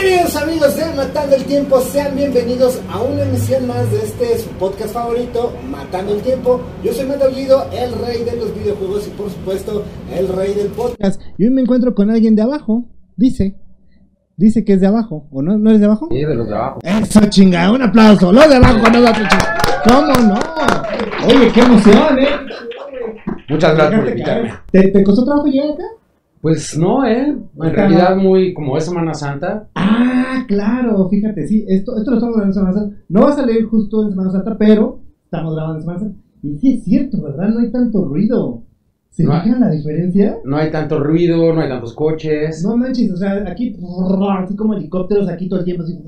Queridos amigos de Matando el Tiempo, sean bienvenidos a una emisión más de este su podcast favorito, Matando el Tiempo. Yo soy Mato Guido, el rey de los videojuegos y por supuesto el rey del podcast. Y hoy me encuentro con alguien de abajo, dice. Dice que es de abajo, ¿o no? ¿No eres de abajo? Sí, de los de abajo. Eso chingada, un aplauso, los de abajo, no los de chingada. ¿Cómo no? Oye, qué emoción, ¿eh? Muchas gracias por invitarme. ¿Te, te costó trabajo llegar acá? Pues no, ¿eh? En realidad muy, como es Semana Santa, Ah, claro, fíjate, sí, esto, esto lo estamos grabando en Semana Santa. No va a salir justo en Semana Santa, pero estamos grabando en Semana Santa. Y sí es cierto, ¿verdad? No hay tanto ruido. ¿Se No hay- la diferencia? no hay tanto ruido, no hay tantos coches. No manches, o sea, aquí, así como helicópteros, aquí todo el tiempo, así,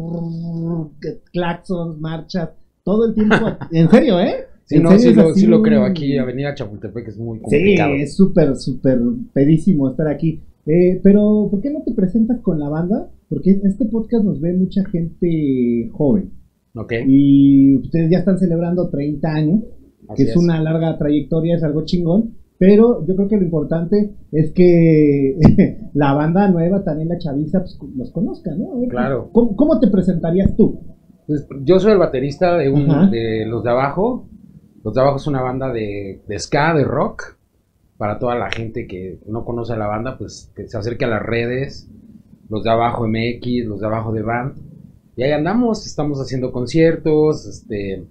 claxons, marchas, todo el tiempo. En serio, ¿eh? Sí, ¿En no, sí lo, sí lo creo. Aquí, Avenida Chapultepec es muy Sí, complicado. es súper, súper pedísimo estar aquí. Eh, pero, ¿por qué no te presentas con la banda? Porque este podcast nos ve mucha gente joven. Ok, Y ustedes ya están celebrando 30 años, que así es, una larga trayectoria, es algo chingón. Pero yo creo que lo importante es que la banda nueva, también la chaviza, pues, los conozca, ¿no? Ver, Claro. ¿Cómo, cómo te presentarías tú? Pues, yo soy el baterista de, un, de Los de Abajo. Los de Abajo es una banda de, de ska, de rock. Para toda la gente que no conoce a la banda, pues que se acerque a las redes. Los de Abajo MX, Los de Abajo de Band. Y ahí andamos, estamos haciendo conciertos. este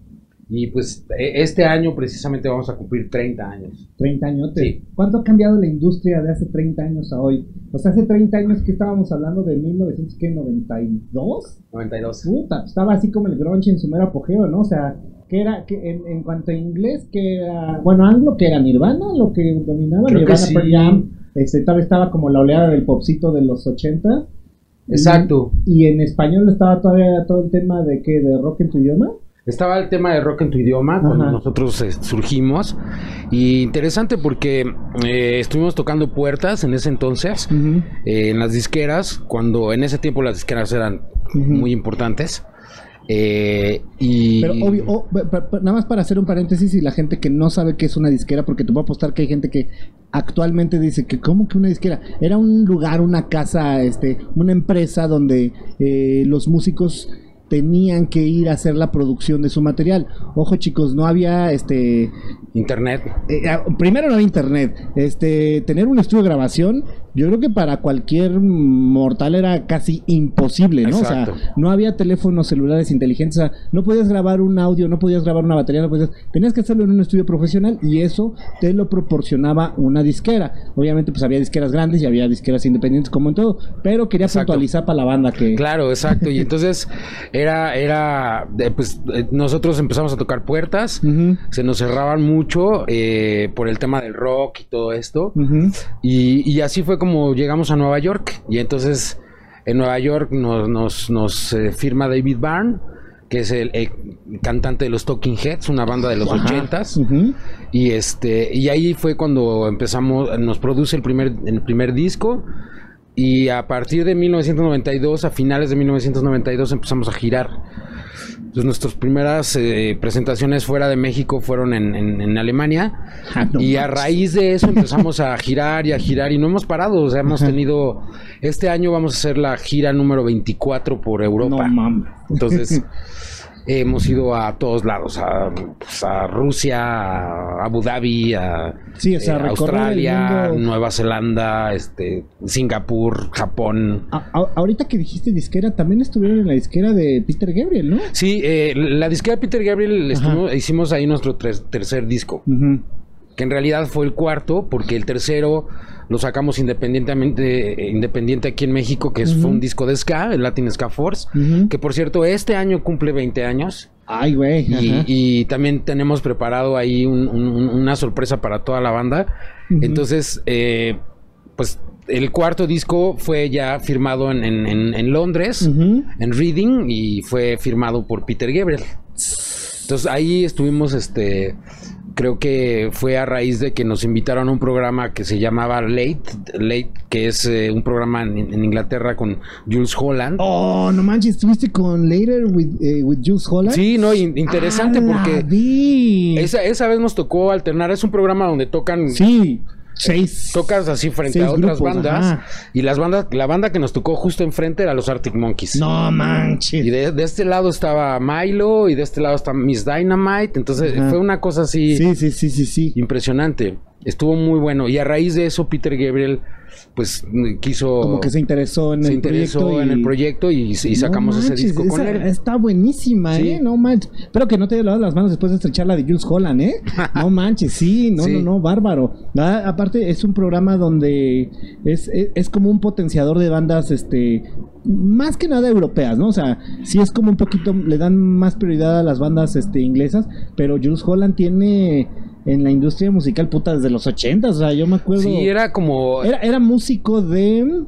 Y pues e- este año precisamente vamos a cumplir 30 años. 30 años. Sí. ¿Cuánto ha cambiado la industria de hace 30 años a hoy? O sea, hace 30 años que estábamos hablando de 1992. 92. Puta, estaba así como el grunge en su mero apogeo, ¿no? O sea, que era, que en, en cuanto a inglés, que era, bueno, anglo, que era Nirvana, lo que dominaba, Creo Nirvana, sí. Pearl Jam, este, tal vez estaba como la oleada del popcito de los 80. Exacto. Y, y en español estaba todavía todo el tema de que, de rock en tu idioma. Estaba el tema de rock en tu idioma cuando nosotros eh, surgimos. Y interesante porque eh, estuvimos tocando puertas en ese entonces. eh, en las disqueras, cuando en ese tiempo las disqueras eran muy importantes. Eh, y Pero obvio, oh, nada más para hacer un paréntesis y la gente que no sabe qué es una disquera, porque te puedo apostar que hay gente que actualmente dice que cómo que una disquera era un lugar, una casa, este, una empresa donde eh, los músicos tenían que ir a hacer la producción de su material. Ojo chicos, no había este internet. eh, ah, primero no había internet. Este, tener un estudio de grabación, yo creo que para cualquier mortal era casi imposible, ¿no? Exacto. O sea, no había teléfonos celulares inteligentes, o sea, no podías grabar un audio, no podías grabar una batería, no podías, tenías que hacerlo en un estudio profesional y eso te lo proporcionaba una disquera. Obviamente pues había disqueras grandes y había disqueras independientes como en todo, pero quería Exacto. puntualizar para la banda que Claro, exacto. Y entonces era, era, eh, pues eh, nosotros empezamos a tocar puertas. Se nos cerraban mucho eh, por el tema del rock y todo esto. Y, y así fue como llegamos a Nueva York. Y entonces en Nueva York nos, nos, nos, eh, firma David Byrne, que es el, el cantante de los Talking Heads, una banda de los Ajá. ochentas. Y este, y ahí fue cuando empezamos, nos produce el primer, el primer disco. Y a partir de 1992, a finales de 1992, empezamos a girar. Entonces, nuestras primeras eh, presentaciones fuera de México fueron en, en- en Alemania. Ah, no y a raíz de eso empezamos a girar y a girar y no hemos parado. O sea, hemos Ajá. tenido. Este año vamos a hacer la gira número 24 por Europa. No mames. Entonces, hemos ido a todos lados: a, pues, a Rusia, a Abu Dhabi, a Sí, o sea, eh, Australia, mundo. Nueva Zelanda, este, Singapur, Japón. A- a- ahorita que dijiste disquera, también estuvieron en la disquera de Peter Gabriel, ¿no? Sí, eh, la disquera Peter Gabriel estuvo- hicimos ahí nuestro tercer disco. Que en realidad fue el cuarto, porque el tercero lo sacamos independientemente, independiente aquí en México, que es- fue un disco de ska, el Latin Ska Force, que por cierto este año cumple 20 años Ay, güey. y, también tenemos preparado ahí un- un- una sorpresa para toda la banda. Entonces, eh, pues el cuarto disco fue ya firmado en, en- en- en Londres, en Reading, y fue firmado por Peter Gabriel. Entonces ahí estuvimos, este, creo que fue a raíz de que nos invitaron a un programa que se llamaba Late, Late, que es eh, un programa en, en Inglaterra con Jules Holland. Oh, no manches, estuviste con Later with, eh, with Jules Holland. Sí, no, in- interesante Ah, porque esa, esa vez nos tocó alternar, es un programa donde tocan Sí. Seis. tocas así frente a otras grupos, bandas ajá. y las bandas, la banda que nos tocó justo enfrente era los Arctic Monkeys. No manches. Y de, de este lado estaba Milo y de este lado está Miss Dynamite. Entonces Ajá. fue una cosa así Sí, sí, sí, sí, sí. impresionante. Estuvo muy bueno. Y a raíz de eso, Peter Gabriel, pues quiso. Como que se interesó en se el interesó proyecto. en y- el proyecto y, y sacamos No ese disco con él. Está buenísima, Sí. ¿eh? No manches. Espero que no te lavado las manos después de estrechar la de Jules Holland, ¿eh? No manches, sí, no, Sí. no, no, bárbaro. Ah, aparte, es un programa donde es, es, es como un potenciador de bandas, este, más que nada europeas, ¿no? O sea, sí es como un poquito, le dan más prioridad a las bandas, este, inglesas, pero Jules Holland tiene en la industria musical, puta, desde los ochentas, o sea, yo me acuerdo... Sí, era como. Era, era músico de.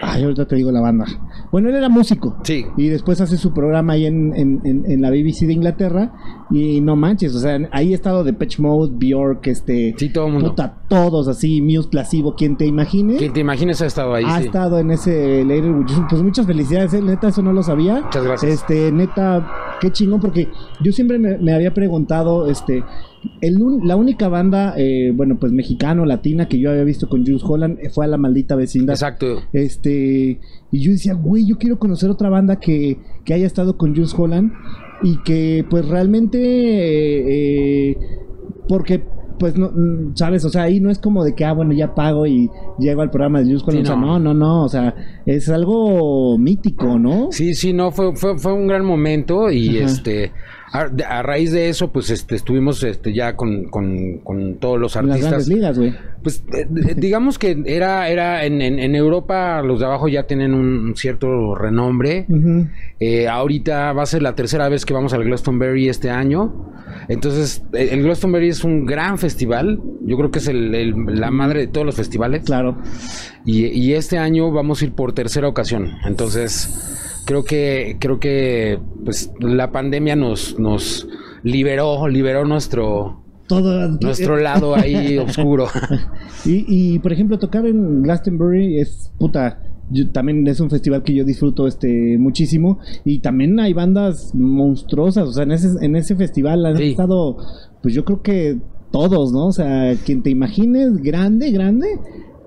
Ay, ahorita te digo la banda. Bueno, él era músico. Sí. Y después hace su programa ahí en, en, en- en la BBC de Inglaterra. Y no manches, o sea, ahí ha estado de Patch Mode, Bjork, este. Sí, todo el mundo. Puta, todos así, Muse, Placebo, quien te imagine. Quien te imagines ha estado ahí. ha sí. estado en ese Later. Pues muchas felicidades, eh, neta, eso no lo sabía. Muchas gracias. Este, neta, qué chingón, porque yo siempre me, me había preguntado, este, el, un- la única banda, eh, bueno, pues mexicano, latina, que yo había visto con Jules Holland eh, fue a la maldita vecindad. Exacto. Este, y yo decía, güey, yo quiero conocer otra banda que, que haya estado con Jules Holland y que, pues realmente, eh, eh, porque, pues, no, sabes, o sea, ahí no es como de que, ah, bueno, ya pago y llego al programa de Jules Holland. Sí, o sea, no. no, no, no, o sea, es algo mítico, ¿no? Sí, sí, no, fue, fue, fue un gran momento y Ajá. este. A, raíz de eso, pues este, estuvimos este, ya con, con, con todos los las artistas. grandes ligas, güey. Pues eh, eh, digamos que era, era en, en, en Europa, los de abajo ya tienen un cierto renombre. Eh, ahorita va a ser la tercera vez que vamos al Glastonbury este año. Entonces, el Glastonbury es un gran festival. Yo creo que es el- el- la madre de todos los festivales. Claro. Y, y este año vamos a ir por tercera ocasión. Entonces, creo que, creo que pues la pandemia nos, nos liberó, liberó nuestro, Todo. nuestro lado ahí oscuro. Y, y, por ejemplo, tocar en Glastonbury es puta. yo- también es un festival que yo disfruto este muchísimo y también hay bandas monstruosas, o sea, en ese en ese festival han Sí. estado pues yo creo que todos, ¿no? O sea, quien te imagines grande, grande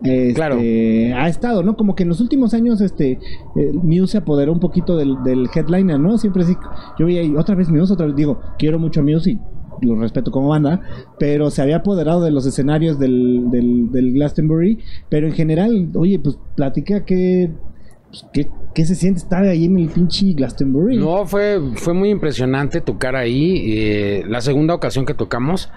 este, Claro. ha estado, ¿no? Como que en los últimos años este eh, Muse se apoderó un poquito del, del headliner, ¿no? Siempre sí, yo veía y otra vez Muse, otra vez digo, quiero mucho a Muse y lo respeto como banda, pero se había apoderado de los escenarios del, del, del Glastonbury, pero en general, oye, pues platica que, pues, qué, qué se siente estar ahí en el pinche Glastonbury. No, fue, fue muy impresionante tocar ahí. eh, la segunda ocasión que tocamos.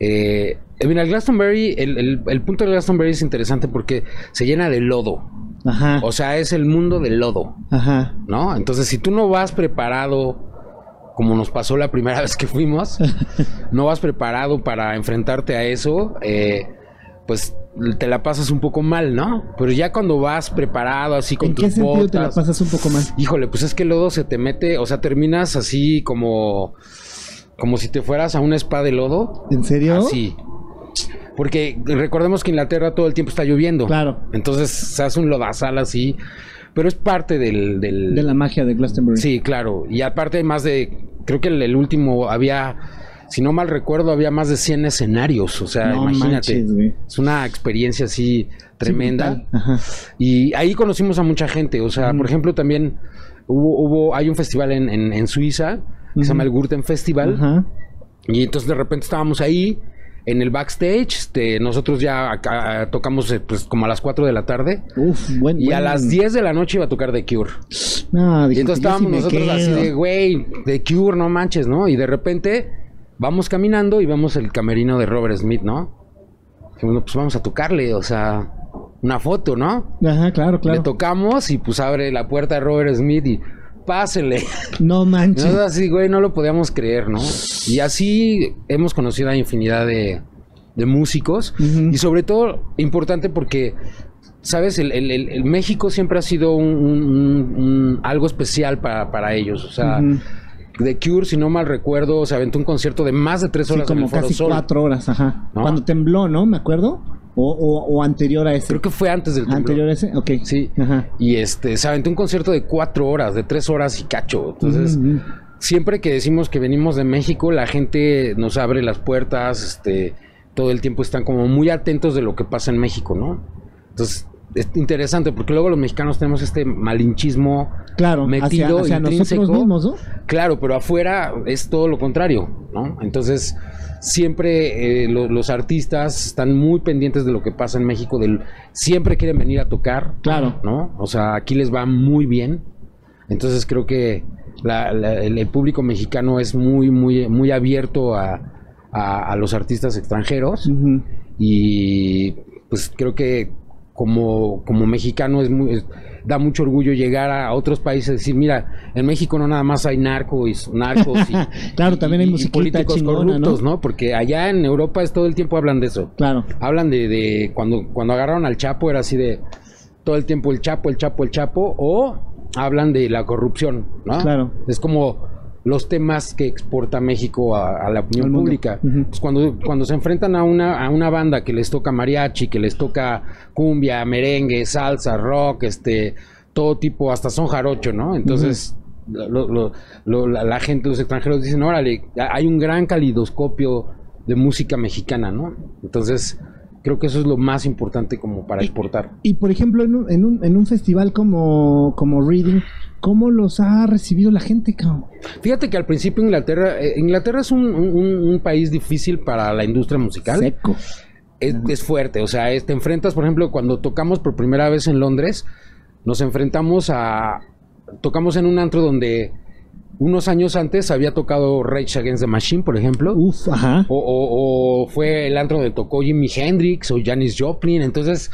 Eh, mira, el Glastonbury, el, el- el punto del Glastonbury es interesante porque se llena de lodo. Ajá, O sea, es el mundo del lodo, ajá. ¿no? Entonces, si tú no vas preparado, como nos pasó la primera vez que fuimos, no vas preparado para enfrentarte a eso, eh, pues te la pasas un poco mal, ¿no? Pero ya cuando vas preparado, así con ¿En tus qué sentido te la botas, pasas un poco más? Híjole, pues es que el lodo se te mete, o sea, terminas así como como si te fueras a una spa de lodo. ¿En serio? Así. Porque recordemos que Inglaterra todo el tiempo está lloviendo. Claro. Entonces se hace un lodazal así. Pero es parte del. del- De la magia de Glastonbury. Sí, claro. Y aparte más de. Creo que el, el último había. Si no mal recuerdo, había más de 100 escenarios. O sea, No imagínate. manches, es una experiencia así tremenda. Sí. Y ahí conocimos a mucha gente. O sea, por ejemplo, también hubo, hubo, hay un festival en, en, en Suiza que se llama el Gurten Festival. Y entonces de repente estábamos ahí en el backstage. Este, nosotros ya acá, tocamos eh, pues como a las 4 de la tarde. Uf, buen, Y a las 10 de la noche iba a tocar The Cure. No, Y entonces estábamos nosotros así de, güey, The Cure, no manches, ¿no? Y de repente vamos caminando y vemos el camerino de Robert Smith, ¿no? Dijimos, no, pues vamos a tocarle, o sea, una foto, ¿no? Ajá, claro, Le claro. tocamos y pues abre la puerta de Robert Smith y pásele. No manches. Nosotros así, güey, no lo podíamos creer, ¿no? Y así hemos conocido a infinidad de, de músicos. Y sobre todo, importante porque, ¿sabes? El, el- el- el México siempre ha sido un, un- un- un- algo especial para, para ellos. O sea. The Cure, si no mal recuerdo, se aventó un concierto de más de tres Sí, horas en como el Foro casi Sol. cuatro horas, ajá. ¿No? Cuando tembló, ¿no? Me acuerdo. O, o, o anterior a ese. Creo que fue antes del temblor. Anterior a ese, ok. Sí. Ajá. Y este, se aventó un concierto de cuatro horas, de tres horas y cacho. Entonces, Ujú, ujú. siempre que decimos que venimos de México, la gente nos abre las puertas, este, todo el tiempo están como muy atentos de lo que pasa en México, ¿no? Entonces, es interesante porque luego los mexicanos tenemos este malinchismo Claro, metido hacia, hacia intrínseco. nosotros mismos, ¿no? Claro, pero afuera es todo lo contrario, ¿no? Entonces, siempre eh, lo- los artistas están muy pendientes de lo que pasa en México, del, siempre quieren venir a tocar, Claro. ¿no? O sea, aquí les va muy bien. Entonces creo que la- la- el, público mexicano es muy, muy, muy abierto a, a- a los artistas extranjeros y pues creo que como, como mexicano es muy, es- da mucho orgullo llegar a otros países y decir, mira, en México no nada más hay narco y, narcos y, Claro, también hay y- y políticos chingona, corruptos, ¿no? ¿no? Porque allá en Europa es todo el tiempo hablan de eso. Claro. Hablan de, de cuando, cuando agarraron al Chapo, era así de todo el tiempo el Chapo, el Chapo, el Chapo, o hablan de la corrupción, ¿no? Claro. Es como los temas que exporta México a, a la opinión pública. Pues cuando, cuando se enfrentan a una, a una banda que les toca mariachi, que les toca cumbia, merengue, salsa, rock, este, todo tipo, hasta son jarocho, ¿no? Entonces, lo- lo- lo- la, la gente, los extranjeros dicen, órale, hay un gran calidoscopio de música mexicana, ¿no? Entonces, creo que eso es lo más importante como para exportar. Y por ejemplo, en un, en un, en un festival como, como Reading, ¿cómo los ha recibido la gente, cabrón? Fíjate que al principio Inglaterra, eh, Inglaterra es un, un- un país difícil para la industria musical. Seco. es, es fuerte. O sea, es- te enfrentas, por ejemplo, cuando tocamos por primera vez en Londres, nos enfrentamos a. Tocamos en un antro donde unos años antes había tocado Rage Against the Machine, por ejemplo. Uf, ajá. O, o- o fue el antro donde tocó Jimi Hendrix o Janis Joplin. Entonces,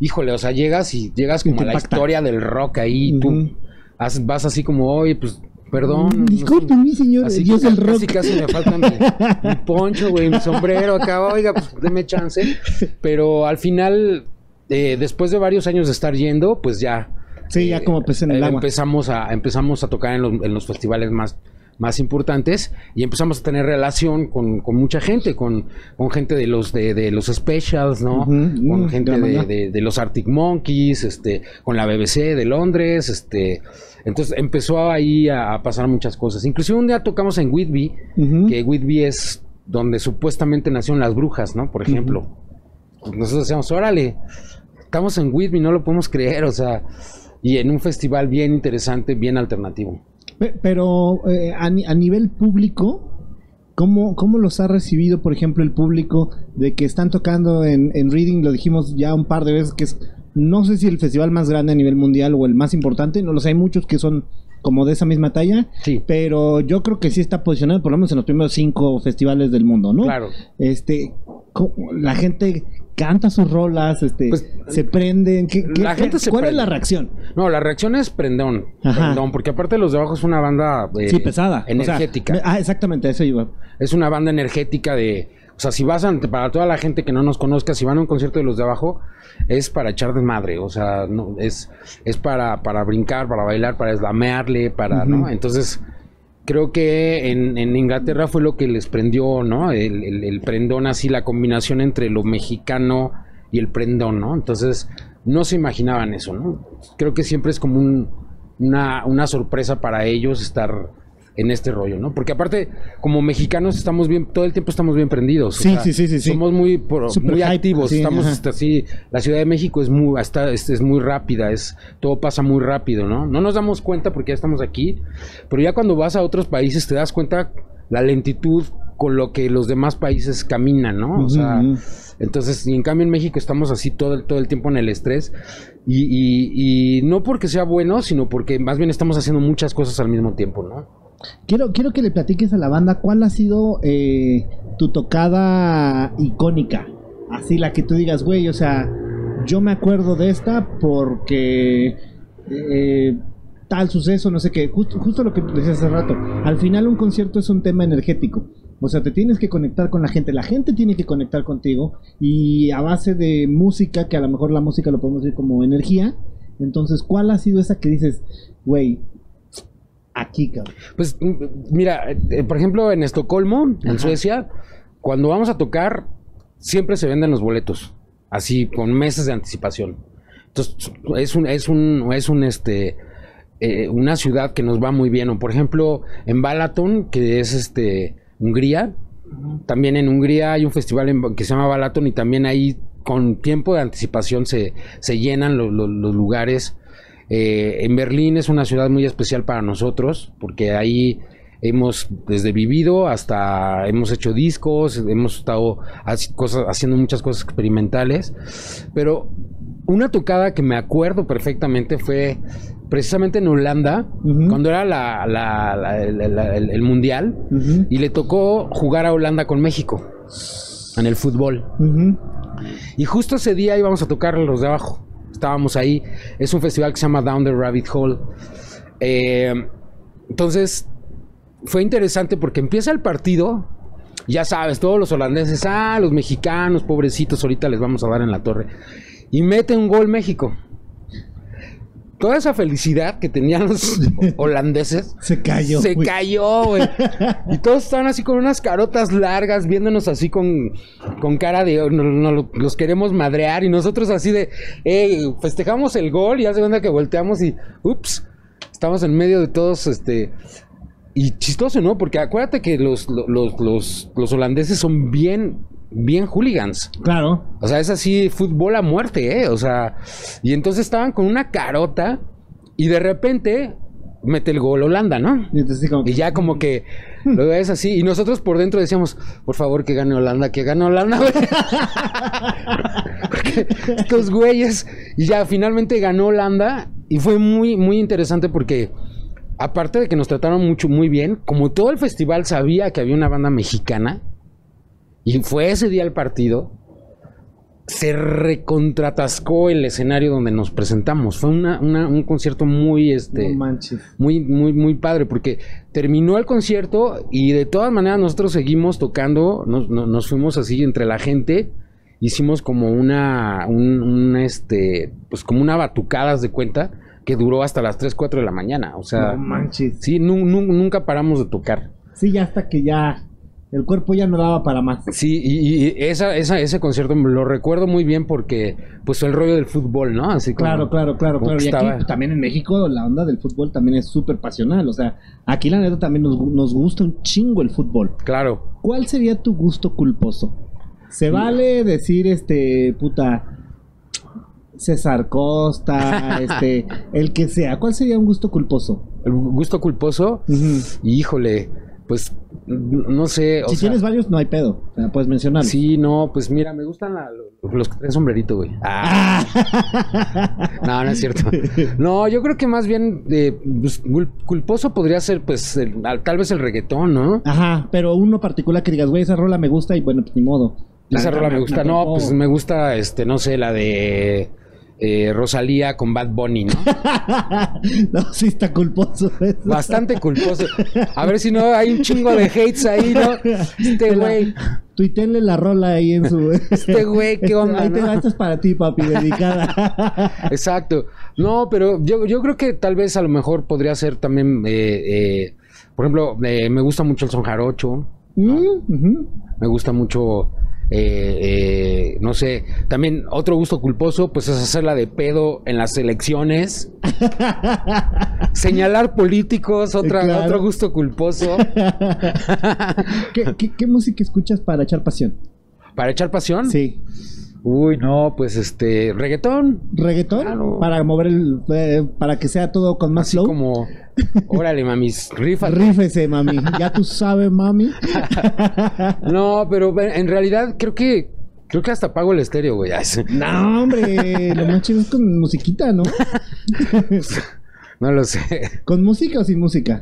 híjole, o sea, llegas y llegas como a la impacta. historia del rock ahí. tú has- vas así como, oye, pues, perdón. Mm, Disculpe, mi señor, Así yo que soy el rock. Casi, casi me falta mi, mi poncho, güey, mi sombrero acá. Oiga, pues deme chance. Pero al final, eh, después de varios años de estar yendo, pues ya. Sí, ya como pez en el eh, agua. Empezamos a, empezamos a tocar en los, en los festivales más, más importantes y empezamos a tener relación con, con mucha gente, con, con gente de los de, de los specials, ¿no? Ujú, con mm, gente de, de- de los Arctic Monkeys, este, con la BBC de Londres, este, entonces empezó ahí a, a pasar muchas cosas. Inclusive un día tocamos en Whitby, que Whitby es donde supuestamente nacieron las brujas, ¿no? Por ejemplo. Pues Nosotros decíamos, órale, estamos en Whitby, no lo podemos creer, o sea, y en un festival bien interesante, bien alternativo. Pe- Pero eh, a, ni- a nivel público, ¿cómo, ¿cómo los ha recibido, por ejemplo, el público de que están tocando en, en Reading? Lo dijimos ya un par de veces, que es, no sé si el festival más grande a nivel mundial o el más importante, no lo sé, hay muchos que son como de esa misma talla, Sí. pero yo creo que sí está posicionado por lo menos en los primeros cinco festivales del mundo, ¿no? Claro. Este, ¿cómo- la gente canta sus rolas, este, Pues, se prenden, ¿qué, qué- la gente se ¿cuál es la reacción? No, la reacción es prendón, Ajá. prendón, porque aparte de los de abajo es una banda eh, sí, pesada. o sea, energética. ah, exactamente, eso iba. Es una banda energética de... O sea, si vas ante, para toda la gente que no nos conozca, si van a un concierto de los de abajo, es para echar de madre. O sea, no, es, es para, para brincar, para bailar, para eslamearle, para. ¿no? Entonces, creo que en, en Inglaterra fue lo que les prendió, ¿no? El, el- el prendón, así, la combinación entre lo mexicano y el prendón, ¿no? Entonces, no se imaginaban eso, ¿no? Creo que siempre es como un- una, una sorpresa para ellos estar en este rollo, ¿no? Porque aparte, como mexicanos estamos bien, todo el tiempo estamos bien prendidos. o Sí, sea, sí, sí, sí, sí. Somos muy, pro- muy activos, sí, estamos hasta así, la Ciudad de México es muy, hasta, es, es muy rápida, es, todo pasa muy rápido, ¿no? No nos damos cuenta porque ya estamos aquí, pero ya cuando vas a otros países te das cuenta la lentitud con lo que los demás países caminan, ¿no? O sea, entonces, y en cambio en México estamos así todo el, todo el tiempo en el estrés. Y, y- y no porque sea bueno, sino porque más bien estamos haciendo muchas cosas al mismo tiempo, ¿no? Quiero, quiero que le platiques a la banda cuál ha sido eh, tu tocada icónica. Así la que tú digas, güey, o sea, yo me acuerdo de esta porque eh, tal suceso, no sé qué. Justo, justo lo que decías hace rato. Al final un concierto es un tema energético. O sea, te tienes que conectar con la gente. La gente tiene que conectar contigo. Y a base de música, que a lo mejor la música lo podemos decir como energía. Entonces, ¿cuál ha sido esa que dices, güey, aquí, cabrón? Pues m- mira, eh, por ejemplo, en Estocolmo, en Ajá. Suecia, cuando vamos a tocar, siempre se venden los boletos, así con meses de anticipación. Entonces, es un, es un, es un este eh, una ciudad que nos va muy bien. O por ejemplo, en Balaton, que es este Hungría, También en Hungría hay un festival en- que se llama Balaton y también ahí con tiempo de anticipación se, se llenan lo- lo- los lugares. Eh, en Berlín es una ciudad muy especial para nosotros porque ahí hemos desde vivido hasta hemos hecho discos, hemos estado cosas, haciendo muchas cosas experimentales. Pero una tocada que me acuerdo perfectamente fue precisamente en Holanda, cuando era la- la- la- el, mundial, y le tocó jugar a Holanda con México en el fútbol. Y justo ese día íbamos a tocar los de abajo. Estábamos ahí. Es un festival que se llama Down the Rabbit Hole. Eh, entonces, fue interesante porque empieza el partido. Ya sabes, todos los holandeses, ah, los mexicanos, pobrecitos, ahorita les vamos a dar en la torre. Y mete un gol México. Toda esa felicidad que tenían los holandeses Se cayó. se cayó, güey. Y todos estaban así con unas carotas largas, viéndonos así con, con cara de "Oh, no, no, lo- los queremos madrear. Y nosotros así de, festejamos el gol y hace cuenta que volteamos y, ups, estamos en medio de todos, este. Y chistoso, ¿no? Porque acuérdate que los, los, los- los holandeses son bien, bien hooligans. Claro. O sea, es así, fútbol a muerte, ¿eh? O sea, y entonces estaban con una carota y de repente mete el gol Holanda, ¿no? Y entonces, Y ya como que lo ves así. Y nosotros por dentro decíamos, por favor, que gane Holanda, que gane Holanda, güey. Porque estos güeyes. Y ya finalmente ganó Holanda. Y fue muy, muy interesante porque, aparte de que nos trataron mucho, muy bien, como todo el festival sabía que había una banda mexicana, y fue ese día el partido, se recontratascó el escenario donde nos presentamos. Fue una- una- un concierto muy, este, No manches. muy, muy, muy padre, porque terminó el concierto y de todas maneras nosotros seguimos tocando, nos, no- nos fuimos así entre la gente, hicimos como una, un, un, este, pues como una batucada, haz de cuenta, que duró hasta las 3, 4 de la mañana, o sea, no manches. sí, nu- nu- nunca paramos de tocar. Sí, ya hasta que ya el cuerpo ya no daba para más. Sí, y, y esa, esa, ese concierto lo recuerdo muy bien porque, pues, el rollo del fútbol, ¿no? Así como, Claro, claro, claro, claro. Y aquí estaba- también en México la onda del fútbol también es súper pasional. O sea, aquí la neta también nos, nos gusta un chingo el fútbol. Claro. ¿Cuál sería tu gusto culposo? Se vale decir, este, puta, César Costa, este, el que sea. ¿Cuál sería un gusto culposo? El gusto culposo, Ujú. híjole, pues, no sé. o Si sea, tienes varios, no hay pedo. O sea, puedes mencionar. Sí, no, pues mira, me gustan la- los que traen sombrerito, güey. Ah, no, no es cierto. No, yo creo que más bien eh, pues, cul- culposo podría ser, pues, el- al- tal vez el reggaetón, ¿no? Ajá, pero uno particular que digas, güey, esa rola me gusta y bueno, pues ni modo. La Esa rola me gusta. No, pues me gusta, este, no sé, la de eh, Rosalía con Bad Bunny, ¿no? no, sí está culposo. eso. Bastante culposo. A ver si no hay un chingo de hates ahí, ¿no? Este güey. Tuitenle la rola ahí en su. Este güey, ¿qué onda, Ahí te no? va, esta es para ti, papi, dedicada. Exacto. No, pero yo, yo creo que tal vez a lo mejor podría ser también, eh, eh, por ejemplo, eh, me gusta mucho el son jarocho, Mm, me gusta mucho, eh, eh, no sé, también otro gusto culposo, pues es hacerla de pedo en las elecciones, señalar políticos, otra, Claro. otro gusto culposo, ¿Qué, qué, qué música escuchas para echar pasión? para echar pasión. Sí. Uy, no, pues este, reggaetón, ¿Reggaetón? Claro. Para mover el. eh, para que sea todo con más así flow. como, órale, mamis, rifa. Rífese, mami. Ya tú sabes, mami. No, pero en realidad creo que creo que hasta pago el estéreo, güey. No, hombre. Lo más chido es con musiquita, ¿no? No lo sé. ¿Con música o sin música?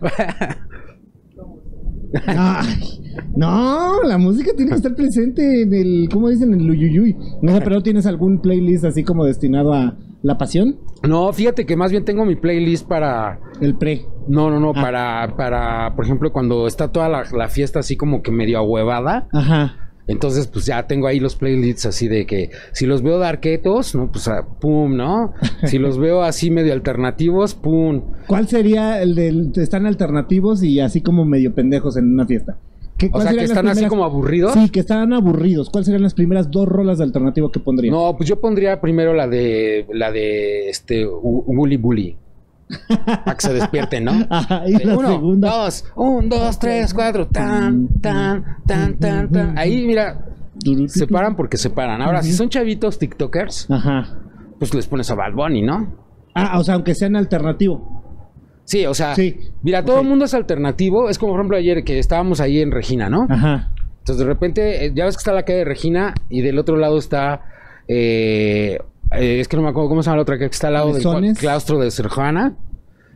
Ay, no, la música tiene que estar presente en el, ¿cómo dicen? En el uyuyuy. No sé, pero ¿tienes algún playlist así como destinado a la pasión? No, fíjate que más bien tengo mi playlist para El pre. no, no, no, Ah. para para por ejemplo, cuando está toda la, la fiesta así como que medio ahuevada, Ajá. Entonces pues ya tengo ahí los playlists así de que si los veo darquetos, no, pues ah, pum, ¿no? Si los veo así medio alternativos, pum. ¿Cuál sería el del están alternativos y así como medio pendejos en una fiesta? ¿Qué- O sea, que están así como aburridos. Sí, que están aburridos. ¿Cuáles serían las primeras dos rolas de alternativo que pondrías? No, pues yo pondría primero la de la de este Woolly Bully. Para que se despierten, ¿no? Ajá, y la uno, segunda. dos, un, dos, tres, cuatro, tan, tan, tan, tan, tan. Ahí, mira, se paran porque se paran. Ahora, si son chavitos TikTokers, Ajá. pues les pones a Bad Bunny, ¿no? Ah, o sea, aunque sean alternativo. Sí, o sea, Sí. mira, todo Ok. el mundo es alternativo. Es como, por ejemplo, ayer que estábamos ahí en Regina, ¿no? Ajá. Entonces, de repente, eh, ya ves que está la calle de Regina y del otro lado está. eh, eh, es que no me acuerdo cómo se llama la otra, que está al lado del claustro de Sor Juana.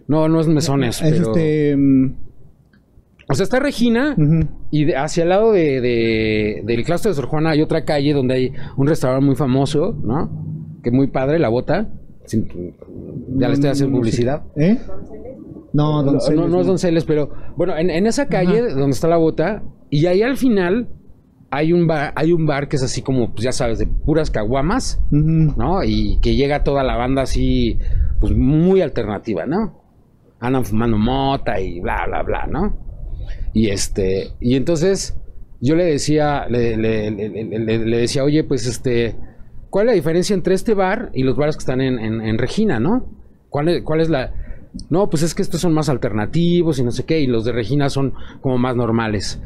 No, no es Mesones, Es pero. este. mm, O sea, está Regina y hacia el lado de, de- del claustro de Sor Juana hay otra calle donde hay un restaurante muy famoso, ¿no? Que muy padre, la bota. Sin- ya le estoy haciendo Mm, publicidad. ¿Eh? No, No, Donceles, no, no es Donceles, pero bueno, en, en esa calle donde está la bota, y ahí al final hay un bar, hay un bar que es así como, pues ya sabes, de puras caguamas. ¿no? Y que llega toda la banda así, pues muy alternativa, ¿no? Andan fumando mota y bla, bla, bla, ¿no? Y este, y entonces yo le decía, le, le- le- le- le- le decía, oye, pues este, ¿cuál es la diferencia entre este bar y los bares que están en, en- en Regina, ¿no? ¿Cuál es, ¿Cuál es la...? No, pues es que estos son más alternativos y no sé qué, y los de Regina son como más normales.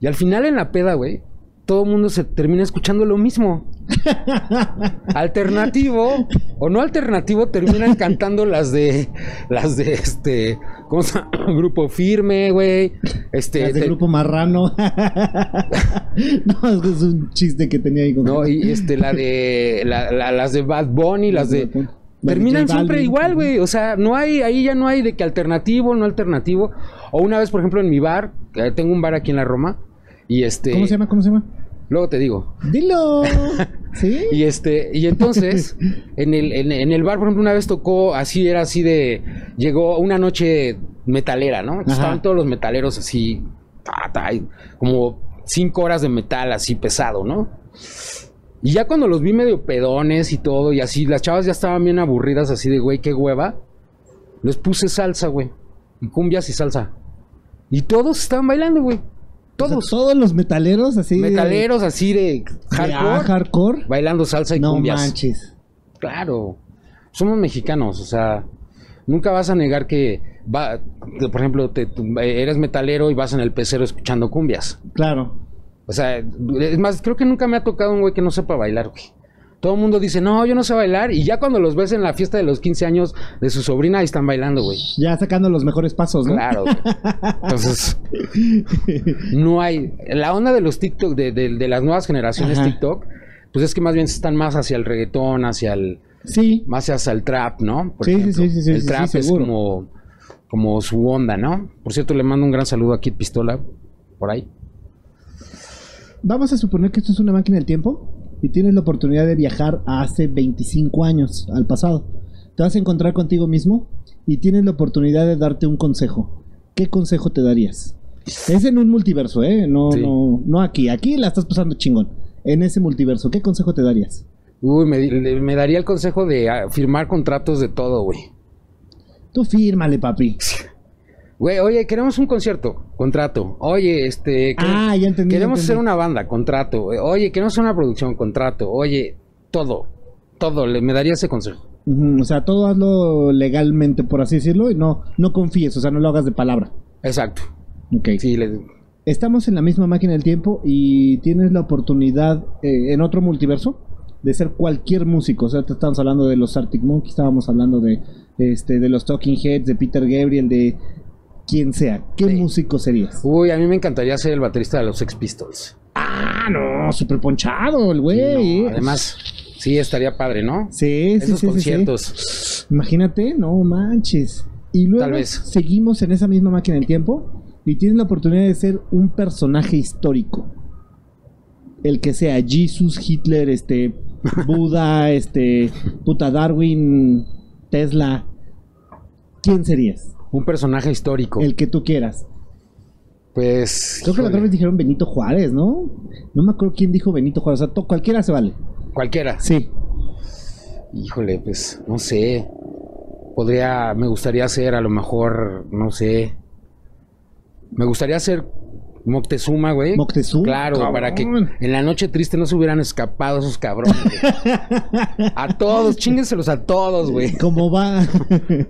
Y al final en la peda, güey, todo el mundo se termina escuchando lo mismo. alternativo o no alternativo terminan cantando las de las de este ¿cómo se llama? grupo firme güey este Las de te- grupo marrano. no, es un chiste que tenía ahí con. no y este la de la- la- las de Bad Bunny las de terminan siempre igual güey o sea no hay ahí ya no hay de que alternativo no alternativo o una vez por ejemplo en mi bar tengo un bar aquí en la Roma y este ¿Cómo se llama? ¿Cómo se llama? luego te digo Dilo. ¿Sí? Y este, y entonces, en el, en, en el bar, por ejemplo, una vez tocó así, era así de. Llegó una noche metalera, ¿no? Estaban todos los metaleros así. ta, ta, y como cinco horas de metal así pesado, ¿no? Y ya cuando los vi medio pedones y todo, y así, las chavas ya estaban bien aburridas, así de, güey, qué hueva. Les puse salsa, güey. Y cumbias y salsa. Y todos estaban bailando, güey. O sea, Todos. todos los metaleros así. de- metaleros así de de- hardcore. ah, hardcore. Bailando salsa y No cumbias. manches. Claro, somos mexicanos, o sea, nunca vas a negar que, va, que, por ejemplo, te- eh, eres metalero y vas en el pecero escuchando cumbias. Claro. O sea, es más, creo que nunca me ha tocado un güey que no sepa bailar, güey. Todo el mundo dice, no, yo no sé bailar, y ya cuando los ves en la fiesta de los 15 años de su sobrina, ahí están bailando, güey. Ya sacando los mejores pasos, ¿no? Claro, güey. Entonces, no hay. La onda de los TikTok, de, de- de las nuevas generaciones Ajá. TikTok, pues es que más bien están más hacia el reggaetón, hacia el Sí. más hacia el trap, ¿no? Por Sí, sí, ejemplo. sí, sí, sí, el trap sí, es como, como su onda, ¿no? Por cierto, le mando un gran saludo a Kid Pistola, por ahí. Vamos a suponer que esto es una máquina del tiempo y tienes la oportunidad de viajar a hace 25 años al pasado. Te vas a encontrar contigo mismo y tienes la oportunidad de darte un consejo. ¿Qué consejo te darías? Es en un multiverso, ¿eh? No, Sí. no, no aquí. Aquí la estás pasando chingón. En ese multiverso, ¿qué consejo te darías? Uy, me daría el consejo de ah, firmar contratos de todo, güey. Tú fírmale, papi. Güey, oye, queremos un concierto, contrato. Oye, este... Ah, ya entendí. ya Queremos entendí. hacer una banda, contrato. Oye, queremos hacer una producción, contrato. Oye, todo, todo, le, me daría ese consejo. O sea, todo hazlo legalmente, por así decirlo, y no, no confíes, o sea, no lo hagas de palabra. Exacto. Ok. Sí, le- Estamos en la misma máquina del tiempo y tienes la oportunidad eh, en otro multiverso de ser cualquier músico. O sea, te estamos hablando de los Arctic Monkeys, estábamos hablando de este de los Talking Heads, de Peter Gabriel, de quien sea. ¿Qué Sí. músico serías? Uy, a mí me encantaría ser el baterista de los Sex Pistols. Ah, no, súper ponchado el Sí, güey. no, eh. además, sí, estaría padre, ¿no? Sí, sí, Esos sí. conciertos. Imagínate, no manches. Y luego Tal vez. seguimos en esa misma máquina del tiempo y tienes la oportunidad de ser un personaje histórico. El que sea Jesus, Hitler, este Buda, este puta Darwin, Tesla. ¿Quién serías? Un personaje histórico. El que tú quieras. Pues. Creo que la otra vez dijeron Benito Juárez, ¿no? No me acuerdo quién dijo Benito Juárez. O sea, to- cualquiera se vale. Cualquiera. Sí. Híjole, pues, no sé. Podría. Me gustaría ser, a lo mejor, no sé. Me gustaría ser Moctezuma, güey. Moctezuma, Claro, cabrón. para que en la noche triste no se hubieran escapado esos cabrones. güey. a todos, chinguenselos a todos, güey. ¿Cómo va?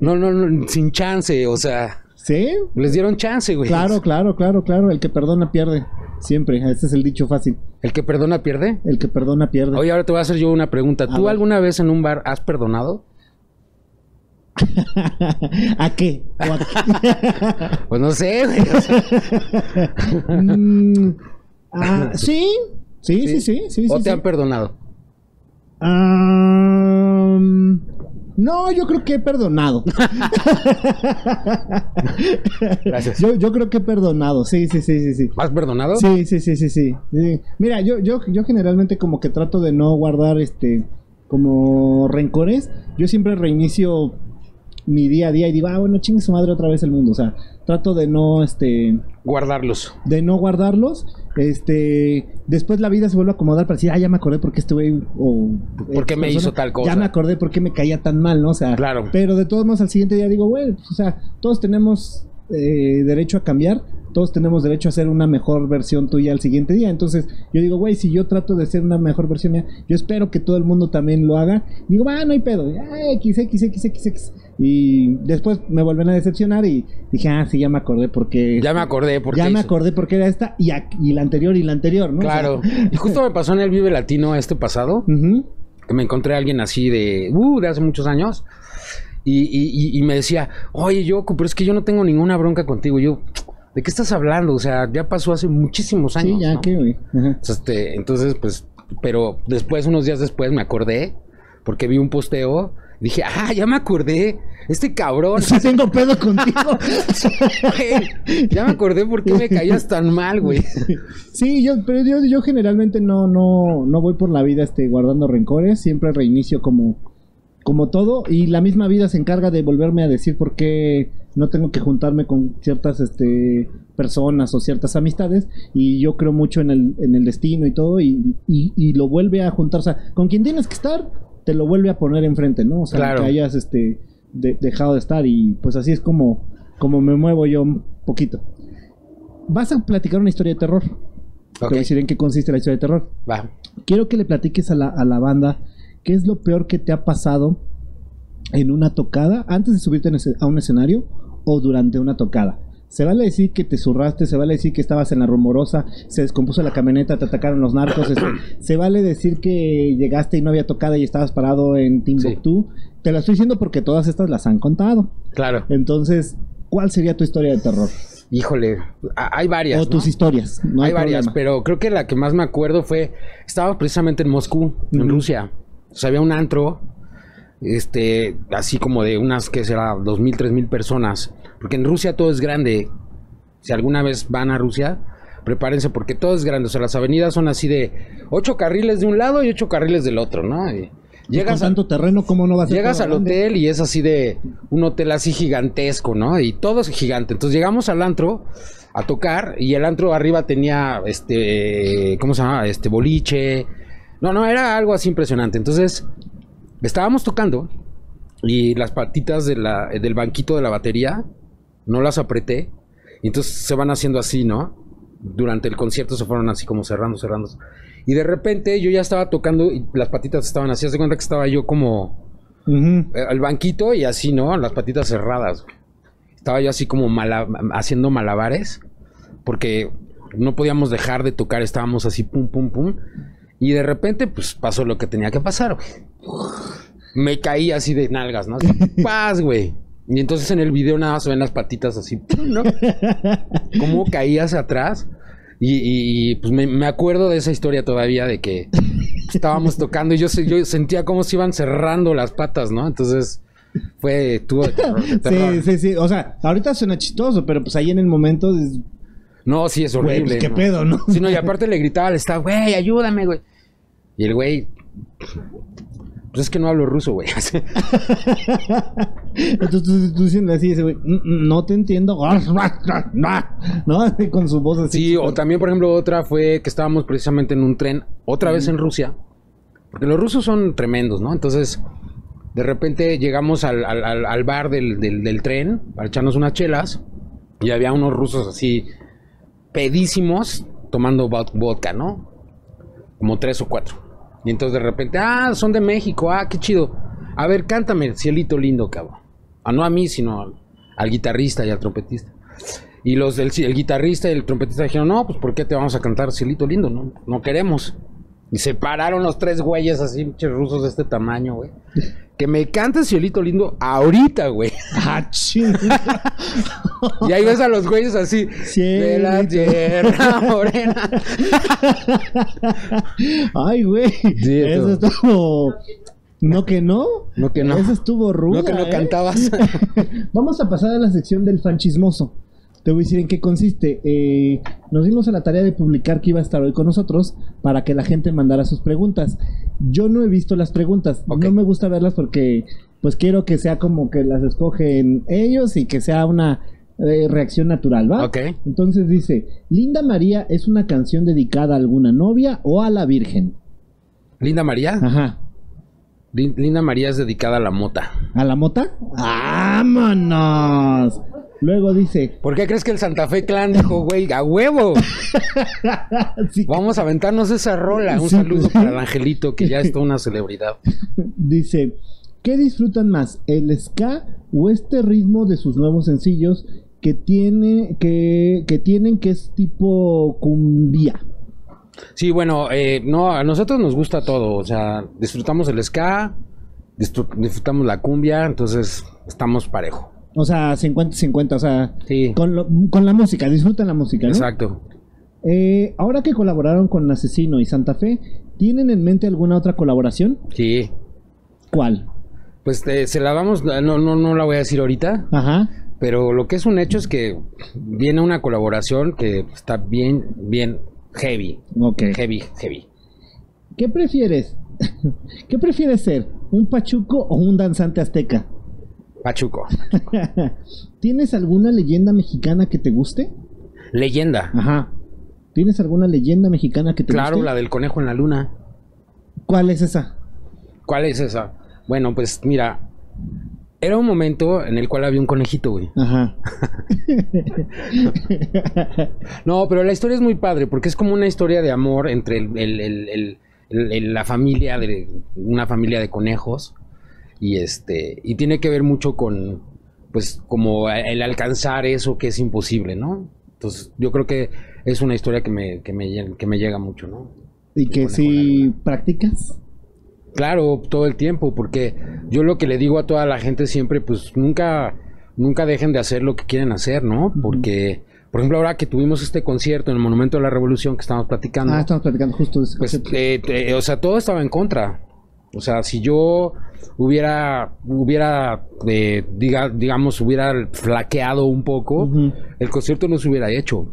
No, no, no, sin chance, o sea, ¿Sí? les dieron chance, güey. Claro, claro, claro, claro. El que perdona pierde. Siempre. Ese es el dicho fácil. El que perdona pierde. El que perdona pierde. Oye, ahora te voy a hacer yo una pregunta. A ¿Tú ver. alguna vez en un bar has perdonado? ¿A qué? ¿O a qué? Pues no sé, güey. o sea, Mm, ah, sí. Sí, sí, sí, sí, ¿O sí, te sí. han perdonado? Ah, no, yo creo que he perdonado. Gracias. Yo, yo creo que he perdonado, sí, sí, sí, sí, sí. ¿Has perdonado? Sí, sí, sí, sí, sí. sí. Mira, yo, yo, yo generalmente como que trato de no guardar este como rencores. Yo siempre reinicio mi día a día y digo, ah, bueno, chingue su madre otra vez el mundo. O sea, trato de no, este, Guardarlos. de no guardarlos. Este, después la vida se vuelve a acomodar para decir, ah, ya me acordé por qué este güey o ¿Por qué me persona, hizo tal cosa? Ya me acordé por qué me caía tan mal, ¿no? O sea, Claro. pero de todos modos al siguiente día digo, güey, pues, o sea, todos tenemos eh, derecho a cambiar, todos tenemos derecho a ser una mejor versión tuya al siguiente día. Entonces, yo digo, güey, si yo trato de ser una mejor versión mía, yo espero que todo el mundo también lo haga. Digo, va, no hay pedo, ah, X, X, X, X, X. Y después me vuelven a decepcionar y dije, ah, sí, ya me acordé porque Ya me acordé porque ya me acordé porque era esta y, y la anterior y la anterior, ¿no? Claro. O sea, Y justo me pasó en el Vive Latino este pasado, ujú. que me encontré a alguien así de, uh, de hace muchos años. Y, y- y- me decía, oye, yo, pero es que yo no tengo ninguna bronca contigo. Yo, ¿de qué estás hablando? O sea, ya pasó hace muchísimos años. Sí, ya ¿no? que, güey. Sea, este, entonces, pues, pero después, unos días después, me acordé, porque vi un posteo, dije, ah, ya me acordé, este cabrón, Sí tengo pedo contigo. güey, ya me acordé por qué me caías tan mal, güey. Sí, yo, pero yo, yo generalmente no, no, no voy por la vida este, guardando rencores, siempre reinicio como, como todo, y la misma vida se encarga de volverme a decir por qué no tengo que juntarme con ciertas este, personas o ciertas amistades, y yo creo mucho en el, en el destino y todo, y, y, y lo vuelve a juntar, o sea, con quien tienes que estar, te lo vuelve a poner enfrente, ¿no? O sea, Claro. que hayas este, de- dejado de estar, y pues así es como, como me muevo yo un poquito. Vas a platicar una historia de terror. Te Ok. voy a decir en qué consiste la historia de terror. Va. Quiero que le platiques a la, a la banda qué es lo peor que te ha pasado en una tocada antes de subirte a un escenario o durante una tocada. Se vale decir que te zurraste, se vale decir que estabas en la rumorosa, se descompuso la camioneta, te atacaron los narcos. este, se vale decir que llegaste y no había tocada y estabas parado en Timbuktu. Te lo estoy diciendo porque todas estas las han contado. Claro. Entonces, ¿cuál sería tu historia de terror? Híjole, hay varias. o ¿no? tus historias. No hay hay, varias, pero creo que la que más me acuerdo fue, estaba precisamente en Moscú, en. Rusia. O sea, había un antro, este, así como de unas, que será? Dos mil, tres mil personas. Porque en Rusia todo es grande. Si alguna vez van a Rusia, prepárense porque todo es grande. O sea, las avenidas son así de ocho carriles de un lado y ocho carriles del otro, ¿no? Y llegas con a- tanto terreno, ¿cómo no a Llegas al grande? hotel y es así de un hotel así gigantesco, ¿no? Y todo es gigante. Entonces llegamos al antro a tocar y el antro arriba tenía este, ¿cómo se llama? Este boliche. No, no, era algo así impresionante. Entonces estábamos tocando y las patitas de la- del banquito de la batería no las apreté. Y entonces se van haciendo así, ¿no? Durante el concierto se fueron así como cerrando, cerrando. Y de repente yo ya estaba tocando y las patitas estaban así. Haz de cuenta que estaba yo como Ujú. eh, al banquito y así, ¿no? Las patitas cerradas. Estaba yo así como mala- haciendo malabares porque no podíamos dejar de tocar, estábamos así pum pum pum y de repente pues pasó lo que tenía que pasar, güey. Me caí así de nalgas, ¿no? Así, Paz, güey. Y entonces en el video nada más se ven las patitas así, ¿no? Cómo caí hacia atrás. Y, y- y, pues me, me acuerdo de esa historia todavía de que estábamos tocando y yo, yo sentía cómo se iban cerrando las patas, ¿no? Entonces fue, tuvo de terror, de terror. Sí, sí, sí. O sea, ahorita suena chistoso, pero pues ahí en el momento, No, sí, es güey, horrible. pues, qué ¿no? pedo, ¿no? Sí, no, y aparte le gritaba al staff, güey, ayúdame, güey. Y el güey, pues es que no hablo ruso, güey. Entonces tú, tú diciendo así, ese güey, "Mm, mm, no te entiendo. ¿No? Con su voz así. Sí, o también, por ejemplo, otra fue que estábamos precisamente en un tren, otra vez en Rusia, porque los rusos son tremendos, ¿no? Entonces, de repente llegamos al, al- al- al bar del, del- del tren para echarnos unas chelas y había unos rusos así, pedísimos tomando vod- vodka, ¿no? Como tres o cuatro. Y entonces de repente, ah, son de México, ah, qué chido. A ver, cántame, cielito lindo, cabrón. Ah, no a mí, sino al, al guitarrista y al trompetista. Y los del el guitarrista y el trompetista dijeron, no, pues ¿por qué te vamos a cantar cielito lindo? No, no queremos. Y se pararon los tres güeyes así, pinches rusos de este tamaño, güey. Que me canta cielito lindo ahorita, güey. Ah. Y ahí ves a los güeyes así. De la Cielito. tierra morena. Ay, güey. Sí, Eso esto- estuvo. No que no. No que no. Eso estuvo rudo. No que no cantabas. Vamos a pasar a la sección del fan chismoso. Te voy a decir en qué consiste. Eh, nos dimos a la tarea de publicar que iba a estar hoy con nosotros para que la gente mandara sus preguntas. Yo no he visto las preguntas. No me gusta verlas porque pues quiero que sea como que las escogen ellos y que sea una eh, reacción natural, ¿va? Ok. Entonces dice, Linda María es una canción dedicada a alguna novia o a la Virgen. Linda María. Ajá. Lin- Linda María es dedicada a la mota. ¿A la mota? ¡Vámonos! Luego dice, ¿Por qué crees que el Santa Fe Clan dijo, güey, a huevo? sí, Vamos a aventarnos esa rola. Un Sí, saludo para el angelito, que ya es toda una celebridad. dice, ¿qué disfrutan más, el ska o este ritmo de sus nuevos sencillos que tiene que, que tienen que es tipo cumbia? Sí, bueno, eh, no, a nosotros nos gusta todo. O sea, disfrutamos el ska, disfrutamos la cumbia, entonces estamos parejo. O sea, 50-50, o sea, Sí, con, lo- con la música, disfrutan la música, ¿no? exacto. Eh, ahora que colaboraron con Asesino y Santa Fe, ¿tienen en mente alguna otra colaboración? Sí. ¿Cuál? Pues eh, se la vamos, no, no, no la voy a decir ahorita, Ajá. pero lo que es un hecho es que viene una colaboración que está bien, bien heavy. Ok. Heavy, heavy. ¿Qué prefieres? ¿Qué prefieres ser? ¿Un pachuco o un danzante azteca? Pachuco. ¿Tienes alguna leyenda mexicana que te guste? Leyenda. Ajá. ¿Tienes alguna leyenda mexicana que te Claro, guste? la del conejo en la luna. ¿Cuál es esa? ¿Cuál es esa? Bueno, pues mira, era un momento en el cual había un conejito, güey. Ajá. No, pero la historia es muy padre porque es como una historia de amor entre el- el- el- el- el- el- la familia de una familia de conejos y este y tiene que ver mucho con pues como el alcanzar eso que es imposible, ¿no? Entonces yo creo que es una historia que me que me, que me llega mucho, ¿no? ¿Y que Conejo si practicas? Claro, todo el tiempo, porque yo lo que le digo a toda la gente siempre, pues nunca, nunca dejen de hacer lo que quieren hacer, ¿no? Porque, por ejemplo, ahora que tuvimos este concierto en el Monumento de la Revolución que estamos platicando, Ah, estamos platicando justo de ese pues, eh, eh, o sea, todo estaba en contra. O sea, si yo hubiera, hubiera, eh, diga, digamos, hubiera flaqueado un poco, el concierto no se hubiera hecho.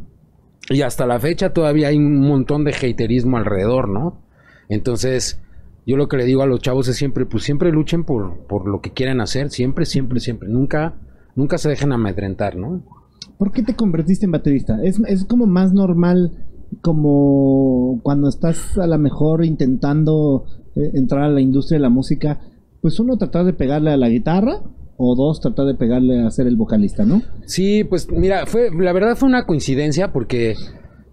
Y hasta la fecha todavía hay un montón de haterismo alrededor, ¿no? Entonces, yo lo que le digo a los chavos es siempre, pues siempre luchen por, por lo que quieran hacer, siempre, siempre, siempre. Nunca, nunca se dejen amedrentar, ¿no? ¿Por qué te convertiste en baterista? Es, es como más normal como cuando estás a lo mejor intentando eh, entrar a la industria de la música, pues uno tratar de pegarle a la guitarra o dos tratar de pegarle a ser el vocalista, ¿no? Sí, pues mira, fue, la verdad fue una coincidencia porque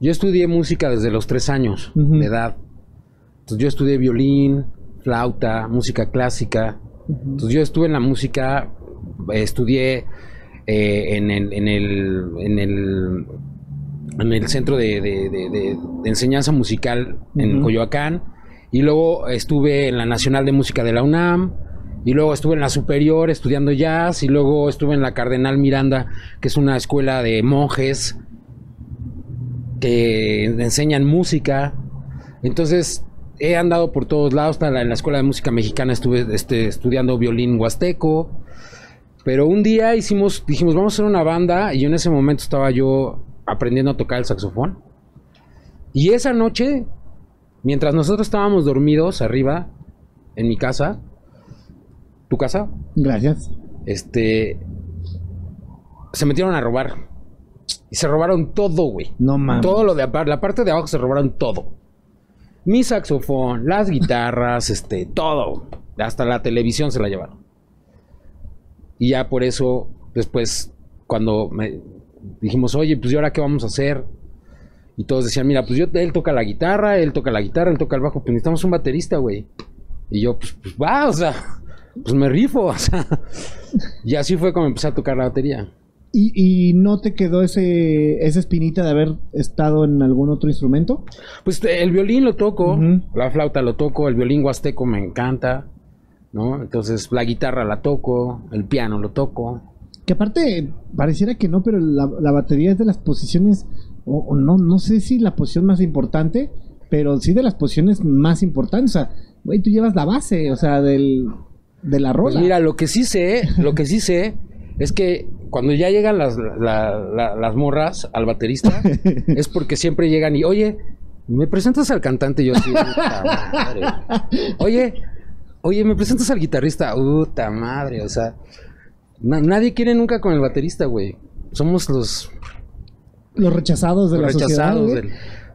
yo estudié música desde los tres años de edad. Entonces yo estudié violín, flauta, música clásica. Entonces yo estuve en la música, estudié eh, en, el, en, el, en, el, en el centro de, de- de- de- de enseñanza musical en Ujú. Coyoacán. Y luego estuve en la Nacional de Música de la UNAM. Y luego estuve en la superior estudiando jazz. Y luego estuve en la Cardenal Miranda, que es una escuela de monjes que enseñan música. Entonces he andado por todos lados. En la escuela de música mexicana estuve este, estudiando violín huasteco. Pero un día hicimos, dijimos, vamos a hacer una banda. Y en ese momento estaba yo aprendiendo a tocar el saxofón. Y esa noche, mientras nosotros estábamos dormidos arriba, en mi casa, tu casa, Gracias. este, se metieron a robar. Y se robaron todo, güey. No mames. Todo lo de la parte de abajo se robaron todo. Mi saxofón, las guitarras, este, todo. Hasta la televisión se la llevaron. Y ya por eso, después, cuando me dijimos, oye, pues ¿y ahora qué vamos a hacer? Y todos decían, mira, pues yo, él toca la guitarra, él toca la guitarra, él toca el bajo, pues necesitamos un baterista, güey. Y yo, pues, pues va, o sea, pues me rifo, o sea. Y así fue como empecé a tocar la batería. ¿Y, y no te quedó ese, esa espinita de haber estado en algún otro instrumento? Pues el violín lo toco, la flauta lo toco, el violín huasteco me encanta, ¿no? Entonces la guitarra la toco, el piano lo toco. Que aparte, pareciera que no, pero la, la batería es de las posiciones, o, no, no sé si la posición más importante, pero sí de las posiciones más importantes. O sea, güey, tú llevas la base, o sea, del, de la rola. Pues mira, lo que sí sé, lo que sí sé es que cuando ya llegan las, la- la- las morras al baterista, es porque siempre llegan y, oye, ¿me presentas al cantante? Yo sí, puta madre. Oye, oye, ¿me presentas al guitarrista? Puta madre, o sea, na- nadie quiere nunca con el baterista, güey. Somos los Los rechazados de la rechazados del-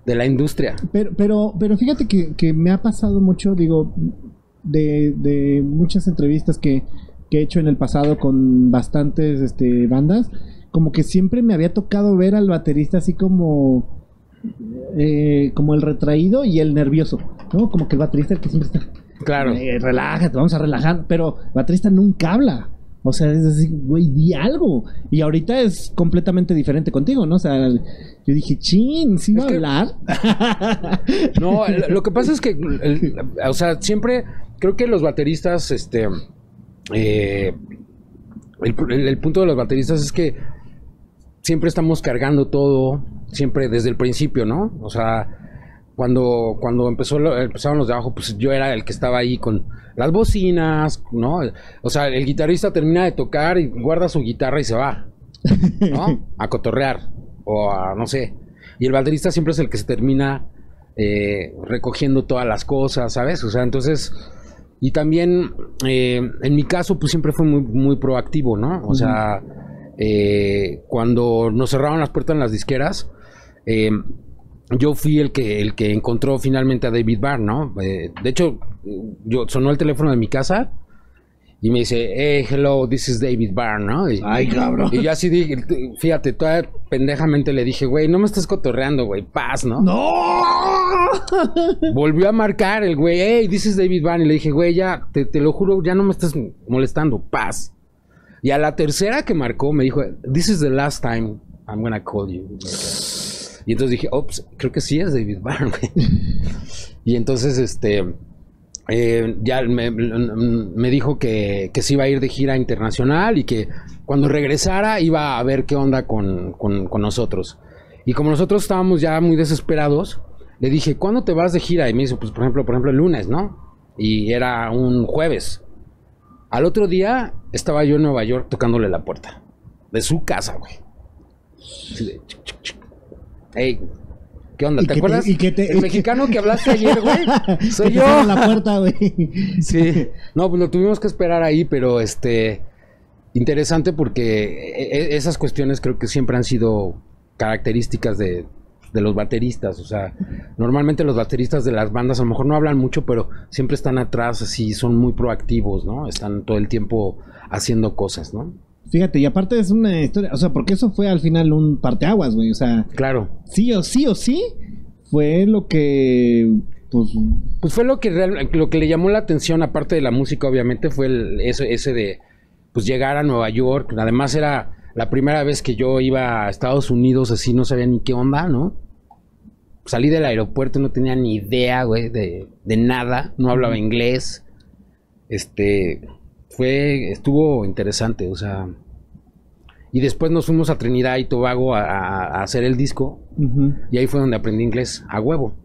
de la industria. Pero, pero, pero fíjate que, que me ha pasado mucho, digo, de, de muchas entrevistas que, que he hecho en el pasado con bastantes este, bandas, como que siempre me había tocado ver al baterista así como, eh, como el retraído y el nervioso, ¿no? Como que el baterista el que siempre está, Claro. eh, relájate, vamos a relajar, pero el baterista nunca habla. O sea, es así, güey, di algo. Y ahorita es completamente diferente contigo, ¿no? O sea, yo dije, chin, ¿sí va a que- hablar? No, lo que pasa es que, el- o sea, siempre creo que los bateristas, este, eh, el, el- el punto de los bateristas es que siempre estamos cargando todo, siempre desde el principio, ¿no? O sea, cuando, cuando empezó lo- empezaron los de abajo, pues yo era el que estaba ahí con las bocinas, ¿no? O sea, el guitarrista termina de tocar y guarda su guitarra y se va, ¿no? A cotorrear o a no sé. Y el baterista siempre es el que se termina eh, recogiendo todas las cosas, ¿sabes? O sea, entonces... Y también, eh, en mi caso, pues siempre fue muy, muy proactivo, ¿no? O sea, eh, cuando nos cerraron las puertas en las disqueras, eh, yo fui el que, el que encontró finalmente a David Byrne, ¿no? Eh, de hecho, yo sonó el teléfono de mi casa y me dice, hey, hello, this is David Byrne, ¿no? Y, Ay, cabrón. y yo así dije, fíjate, toda pendejamente le dije, güey, no me estás cotorreando, güey, paz, ¿no? ¡No! Volvió a marcar el güey, hey, this is David Byrne. Y le dije, güey, ya, te, te lo juro, ya no me estás molestando, paz. Y a la tercera que marcó me dijo, this is the last time I'm gonna call you. Y entonces dije, ops, creo que sí es David Byrne, güey. Y entonces, este, eh, ya me, me dijo que, que se iba a ir de gira internacional y que cuando regresara iba a ver qué onda con, con- con nosotros. Y como nosotros estábamos ya muy desesperados, le dije, ¿cuándo te vas de gira? Y me dice, pues por ejemplo, por ejemplo, el lunes, ¿no? Y era un jueves. Al otro día estaba yo en Nueva York tocándole la puerta. De su casa, güey. Ey, ¿qué onda? ¿Y ¿Te acuerdas? y qué te- El mexicano que hablaste ayer, güey. Soy Que yo. la puerta, güey. Sí, no, pues lo tuvimos que esperar ahí, pero este interesante porque e- e- esas cuestiones creo que siempre han sido características de, de los bateristas, o sea, normalmente los bateristas de las bandas a lo mejor no hablan mucho, pero siempre están atrás, así, son muy proactivos, ¿no? Están todo el tiempo haciendo cosas, ¿no? Fíjate, y aparte es una historia, o sea, porque eso fue al final un parteaguas, güey. O sea, Claro. sí o sí o sí fue lo que, pues, Pues fue lo que real- lo que le llamó la atención, aparte de la música, obviamente, fue el, ese, ese de pues llegar a Nueva York. Además era la primera vez que yo iba a Estados Unidos, así no sabía ni qué onda, ¿no? Salí del aeropuerto, no tenía ni idea, güey, de, de nada, no hablaba inglés. Este, fue, estuvo interesante, o sea. Y después nos fuimos a Trinidad y Tobago a, a- a hacer el disco. Y ahí fue donde aprendí inglés, a huevo.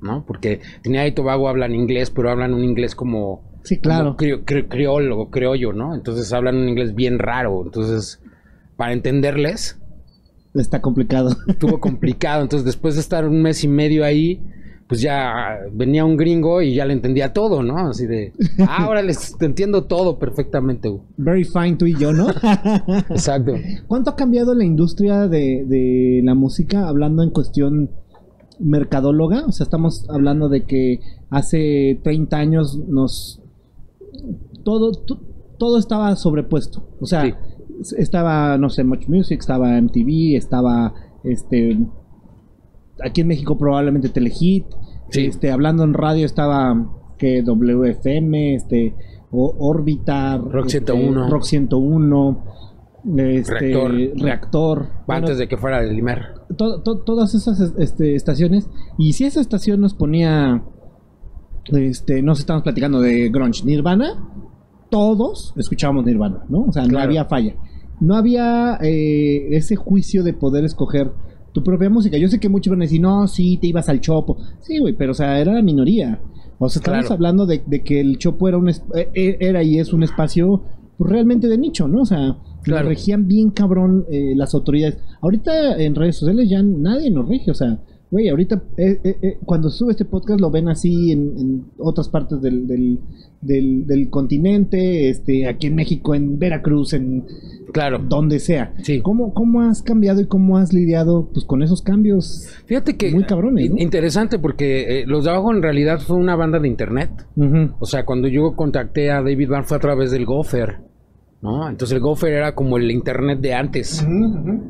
¿No? Porque Trinidad y Tobago hablan inglés, pero hablan un inglés como. sí, claro. como crio- crio- criollo, o criollo, ¿no? Entonces hablan un inglés bien raro. Entonces, para entenderles, Está complicado. estuvo complicado. Entonces, después de estar un mes y medio ahí, pues ya venía un gringo y ya le entendía todo, ¿no? Así de. "Ah, ahora les te entiendo todo perfectamente, güey". Very fine tú y yo, ¿no? Exacto. ¿Cuánto ha cambiado la industria de, de la música hablando en cuestión mercadóloga? O sea, estamos hablando de que hace 30 años nos... Todo, to- todo estaba sobrepuesto. O sea, estaba, no sé, Much Music, estaba MTV, estaba este... aquí en México probablemente Telehit. Sí. Este, hablando en radio estaba que WFM, este, o- Rock este, 101. Rock 101, este, Reactor. Reactor. Bueno, Antes de que fuera del Limer. to- to- todas esas este, estaciones. Y si esa estación nos ponía, este, nos estamos platicando de grunge, Nirvana, todos escuchábamos Nirvana, ¿no? O sea, no había falla. No había eh, ese juicio de poder escoger tu propia música. Yo sé que muchos van a decir, no, sí, te ibas al chopo. Sí, güey, pero o sea, era la minoría. O sea, estamos Claro. hablando de, de que el chopo era un eh, eh, era y es un espacio pues, realmente de nicho, ¿no? O sea, Claro. nos regían bien cabrón eh, las autoridades. Ahorita en redes sociales ya nadie nos rige, o sea, güey, ahorita eh, eh, eh, cuando sube este podcast lo ven así en, en otras partes del, del, del, del continente, este, aquí en México, en Veracruz, en Claro. donde sea. Sí. ¿Cómo, ¿Cómo has cambiado y cómo has lidiado pues, con esos cambios? Fíjate que. Muy cabrones, ¿no? Interesante porque eh, Los de Abajo en realidad fue una banda de internet. O sea, cuando yo contacté a David Byrne fue a través del Gopher, ¿no? Entonces el Gopher era como el internet de antes.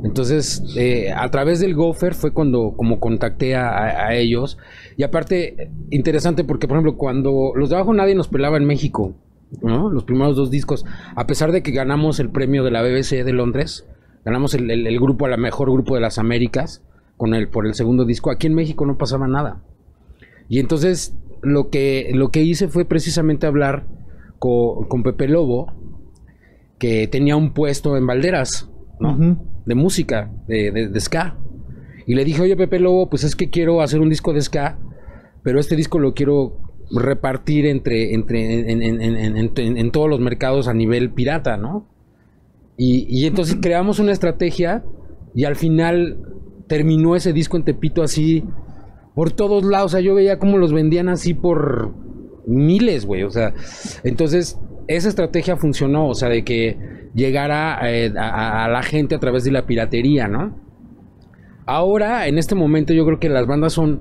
Entonces, eh, a través del Gopher fue cuando como contacté a, ellos. Y aparte, interesante porque, por ejemplo, cuando los de abajo nadie nos pelaba en México, ¿no? Los primeros dos discos, a pesar de que ganamos el premio de la BBC de Londres, ganamos el, el- el grupo a la mejor grupo de las Américas con el, por el segundo disco, aquí en México no pasaba nada. Y entonces lo que, lo que hice fue precisamente hablar co- con Pepe Lobo, que tenía un puesto en Valderas, ¿no? De música, de, de- de ska. Y le dije, oye Pepe Lobo, pues es que quiero hacer un disco de ska, pero este disco lo quiero repartir entre, entre en, en- en- en- en- en todos los mercados a nivel pirata, ¿no? Y, y entonces creamos una estrategia y al final terminó ese disco en Tepito así por todos lados. O sea, yo veía cómo los vendían así por miles, güey. O sea, entonces esa estrategia funcionó, o sea, de que llegara eh, a, la gente a través de la piratería, ¿no? Ahora, en este momento, yo creo que las bandas son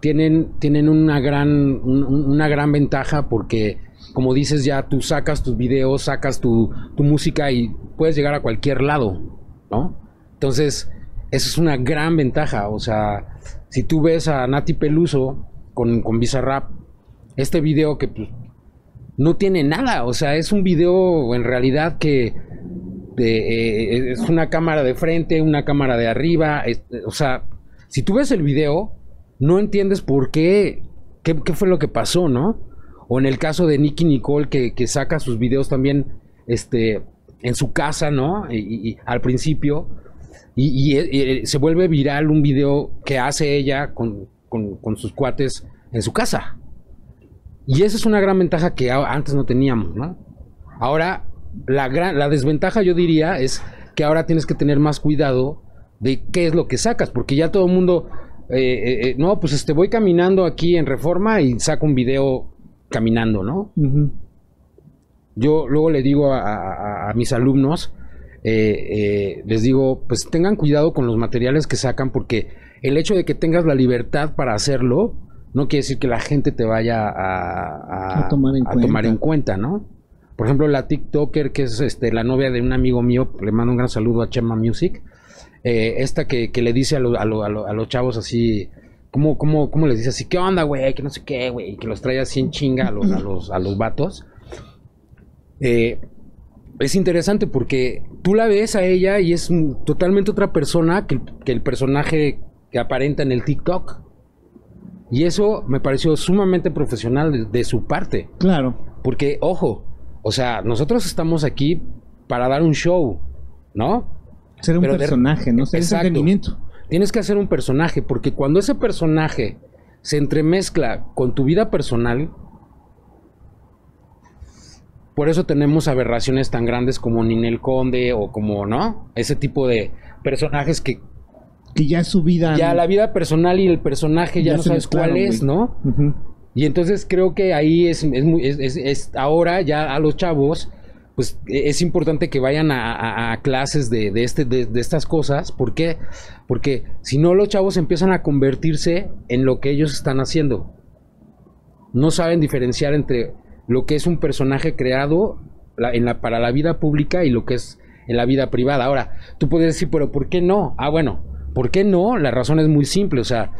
tienen tienen una gran un- un- una gran ventaja porque como dices ya tú sacas tus videos, sacas tu, tu música y puedes llegar a cualquier lado, ¿no? Entonces, eso es una gran ventaja. O sea, si tú ves a Nati Peluso con, con Bizarrap, este video que pues, no tiene nada, o sea, es un video en realidad que de, eh, es una cámara de frente, una cámara de arriba, o sea, si tú ves el video, no entiendes por qué, qué, qué fue lo que pasó, ¿no? O en el caso de Nicky Nicole, que, saca sus videos también este, en su casa, ¿no? Y, al principio, y, eh, eh, se vuelve viral un video que hace ella con, con- con sus cuates en su casa. Y esa es una gran ventaja que antes no teníamos, ¿no? Ahora, la, gran, la desventaja yo diría es que ahora tienes que tener más cuidado de qué es lo que sacas, porque ya todo el mundo, eh, eh, eh, no, pues este, voy caminando aquí en Reforma y saco un video caminando, ¿no? Yo luego le digo a, a- a mis alumnos, eh, eh, les digo, pues tengan cuidado con los materiales que sacan porque el hecho de que tengas la libertad para hacerlo no quiere decir que la gente te vaya a, a- A tomar en a tomar cuenta. en cuenta, ¿no? Por ejemplo, la TikToker, que es este, la novia de un amigo mío, le mando un gran saludo a Chema Music, eh, esta que, que le dice a, lo- a lo- a lo- a los chavos así, ¿cómo, cómo, cómo les dice así? ¿Qué onda, güey? Que no sé qué, güey. Y que los trae así en chinga a los, a los, a los vatos. Eh, es interesante porque tú la ves a ella y es totalmente otra persona que, que el personaje que aparenta en el TikTok. Y eso me pareció sumamente profesional de, de su parte. Claro. Porque, ojo, o sea, nosotros estamos aquí para dar un show, ¿no? Ser un Pero de- personaje, ¿no? Ser Exacto. entretenimiento. Tienes que hacer un personaje, porque cuando ese personaje se entremezcla con tu vida personal, por eso tenemos aberraciones tan grandes como Ninel Conde o como, ¿no? Ese tipo de personajes que Que ya es su vida. ya la vida personal y el personaje ya, Ya no sabes cuál es. ¿no? Y entonces creo que ahí es, es, muy- es- es- es- ahora ya a los chavos, pues e- es importante que vayan a, a- a clases de, de este, de, de estas cosas. ¿Por qué? Porque si no los chavos empiezan a convertirse en lo que ellos están haciendo. No saben diferenciar entre lo que es un personaje creado la- en la, para la vida pública y lo que es en la vida privada. Ahora, tú puedes decir, pero ¿por qué no? Ah, bueno, ¿Por qué no? La razón es muy simple, o sea,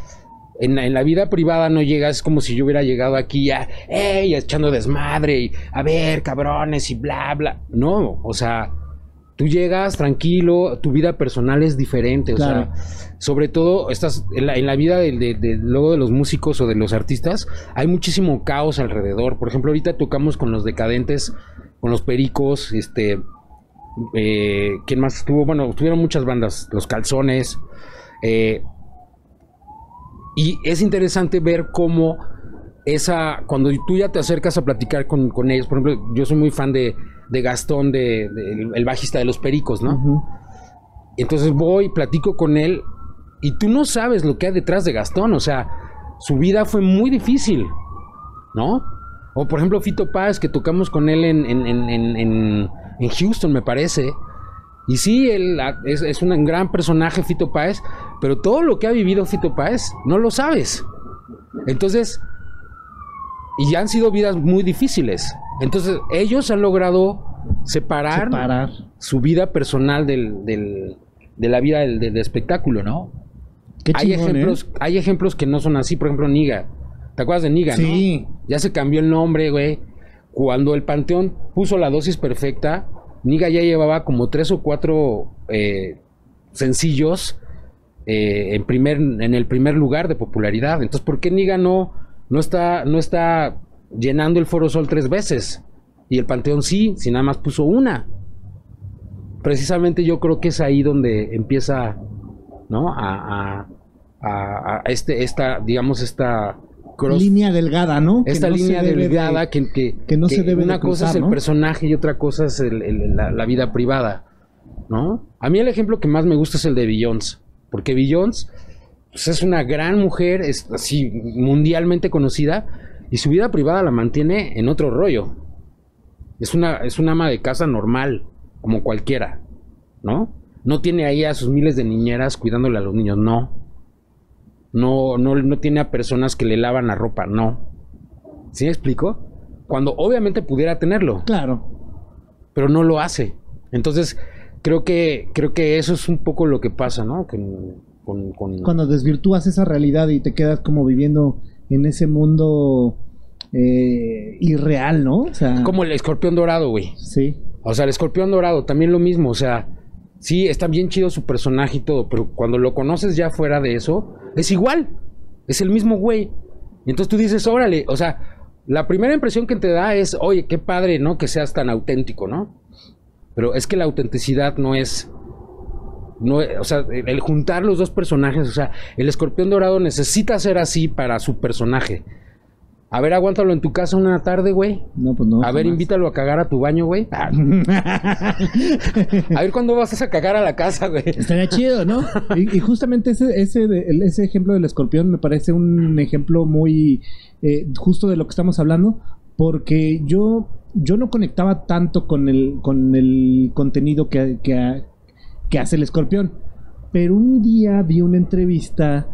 en, en la vida privada no llegas como si yo hubiera llegado aquí ya, ¡ey! echando desmadre y a ver, cabrones y bla, bla. No, o sea, tú llegas tranquilo, tu vida personal es diferente, o sea, sobre todo estás en la, en la vida de, de- de- luego de los músicos o de los artistas, hay muchísimo caos alrededor. Por ejemplo, ahorita tocamos con los decadentes, con los pericos, este, eh, ¿quién más estuvo? Bueno, estuvieron muchas bandas, los calzones, eh, y es interesante ver cómo esa, cuando tú ya te acercas a platicar con, con ellos, por ejemplo, yo soy muy fan de, de Gastón, de, de- el, el bajista de los Pericos, ¿no? Entonces voy, platico con él y tú no sabes lo que hay detrás de Gastón, o sea, su vida fue muy difícil, ¿no? O por ejemplo Fito Páez, que tocamos con él en, en, en, en- en- Houston, me parece. Y sí, él es, es un gran personaje Fito Páez, pero todo lo que ha vivido Fito Páez no lo sabes. Entonces, y han sido vidas muy difíciles. Entonces, ellos han logrado separar, Separar. su vida personal del, del- de la vida del, del espectáculo, ¿no? Qué hay chingón, ejemplos, ¿eh? hay ejemplos que no son así, por ejemplo, Niga. ¿Te acuerdas de Niga, Sí. no? Ya se cambió el nombre, güey. Cuando el Panteón puso la dosis perfecta, Niga ya llevaba como tres o cuatro eh, sencillos eh, en, primer, en el primer lugar de popularidad. Entonces, ¿por qué Niga no, no, está, no está llenando el Foro Sol tres veces? Y el Panteón sí, si nada más puso una. Precisamente yo creo que es ahí donde empieza, ¿no? A, a- a- a este, esta, digamos, esta cross- Línea delgada, ¿no? Esta no línea de- delgada que, que, que no se debe una de cosa es el ¿no? personaje y otra cosa es el- el- la, la vida privada, ¿no? A mí el ejemplo que más me gusta es el de Beyoncé, porque Beyoncé pues, es una gran mujer, es así mundialmente conocida y su vida privada la mantiene en otro rollo. Es una es una ama de casa normal, como cualquiera, ¿no? No tiene ahí a sus miles de niñeras cuidándole a los niños, no. No, no, no tiene a personas que le lavan la ropa, no. ¿Sí me explico? Cuando obviamente pudiera tenerlo, Claro. pero no lo hace. Entonces, creo que, creo que eso es un poco lo que pasa, ¿no? Con, con- con- Cuando desvirtúas esa realidad y te quedas como viviendo en ese mundo eh, irreal, ¿no? O sea, Como el escorpión dorado, güey. sí. O sea, el escorpión dorado, también lo mismo. O sea, sí, está bien chido su personaje y todo, pero cuando lo conoces ya fuera de eso, es igual. Es el mismo güey. Y entonces tú dices, órale, o sea, la primera impresión que te da es, oye, qué padre, ¿no? Que seas tan auténtico, ¿no? Pero es que la autenticidad no es. No, o sea, el juntar los dos personajes, o sea, el escorpión dorado necesita ser así para su personaje. A ver, aguántalo en tu casa una tarde, güey. No, pues no. A ver, jamás. invítalo a cagar a tu baño, güey. Ah, a ver cuándo vas a cagar a la casa, güey. Estaría chido, ¿no? Y, y justamente ese, ese, de- ese ejemplo del escorpión me parece un ejemplo muy eh, justo de lo que estamos hablando, porque yo, yo no conectaba tanto con el, con el contenido que, que, que hace el escorpión. Pero un día vi una entrevista.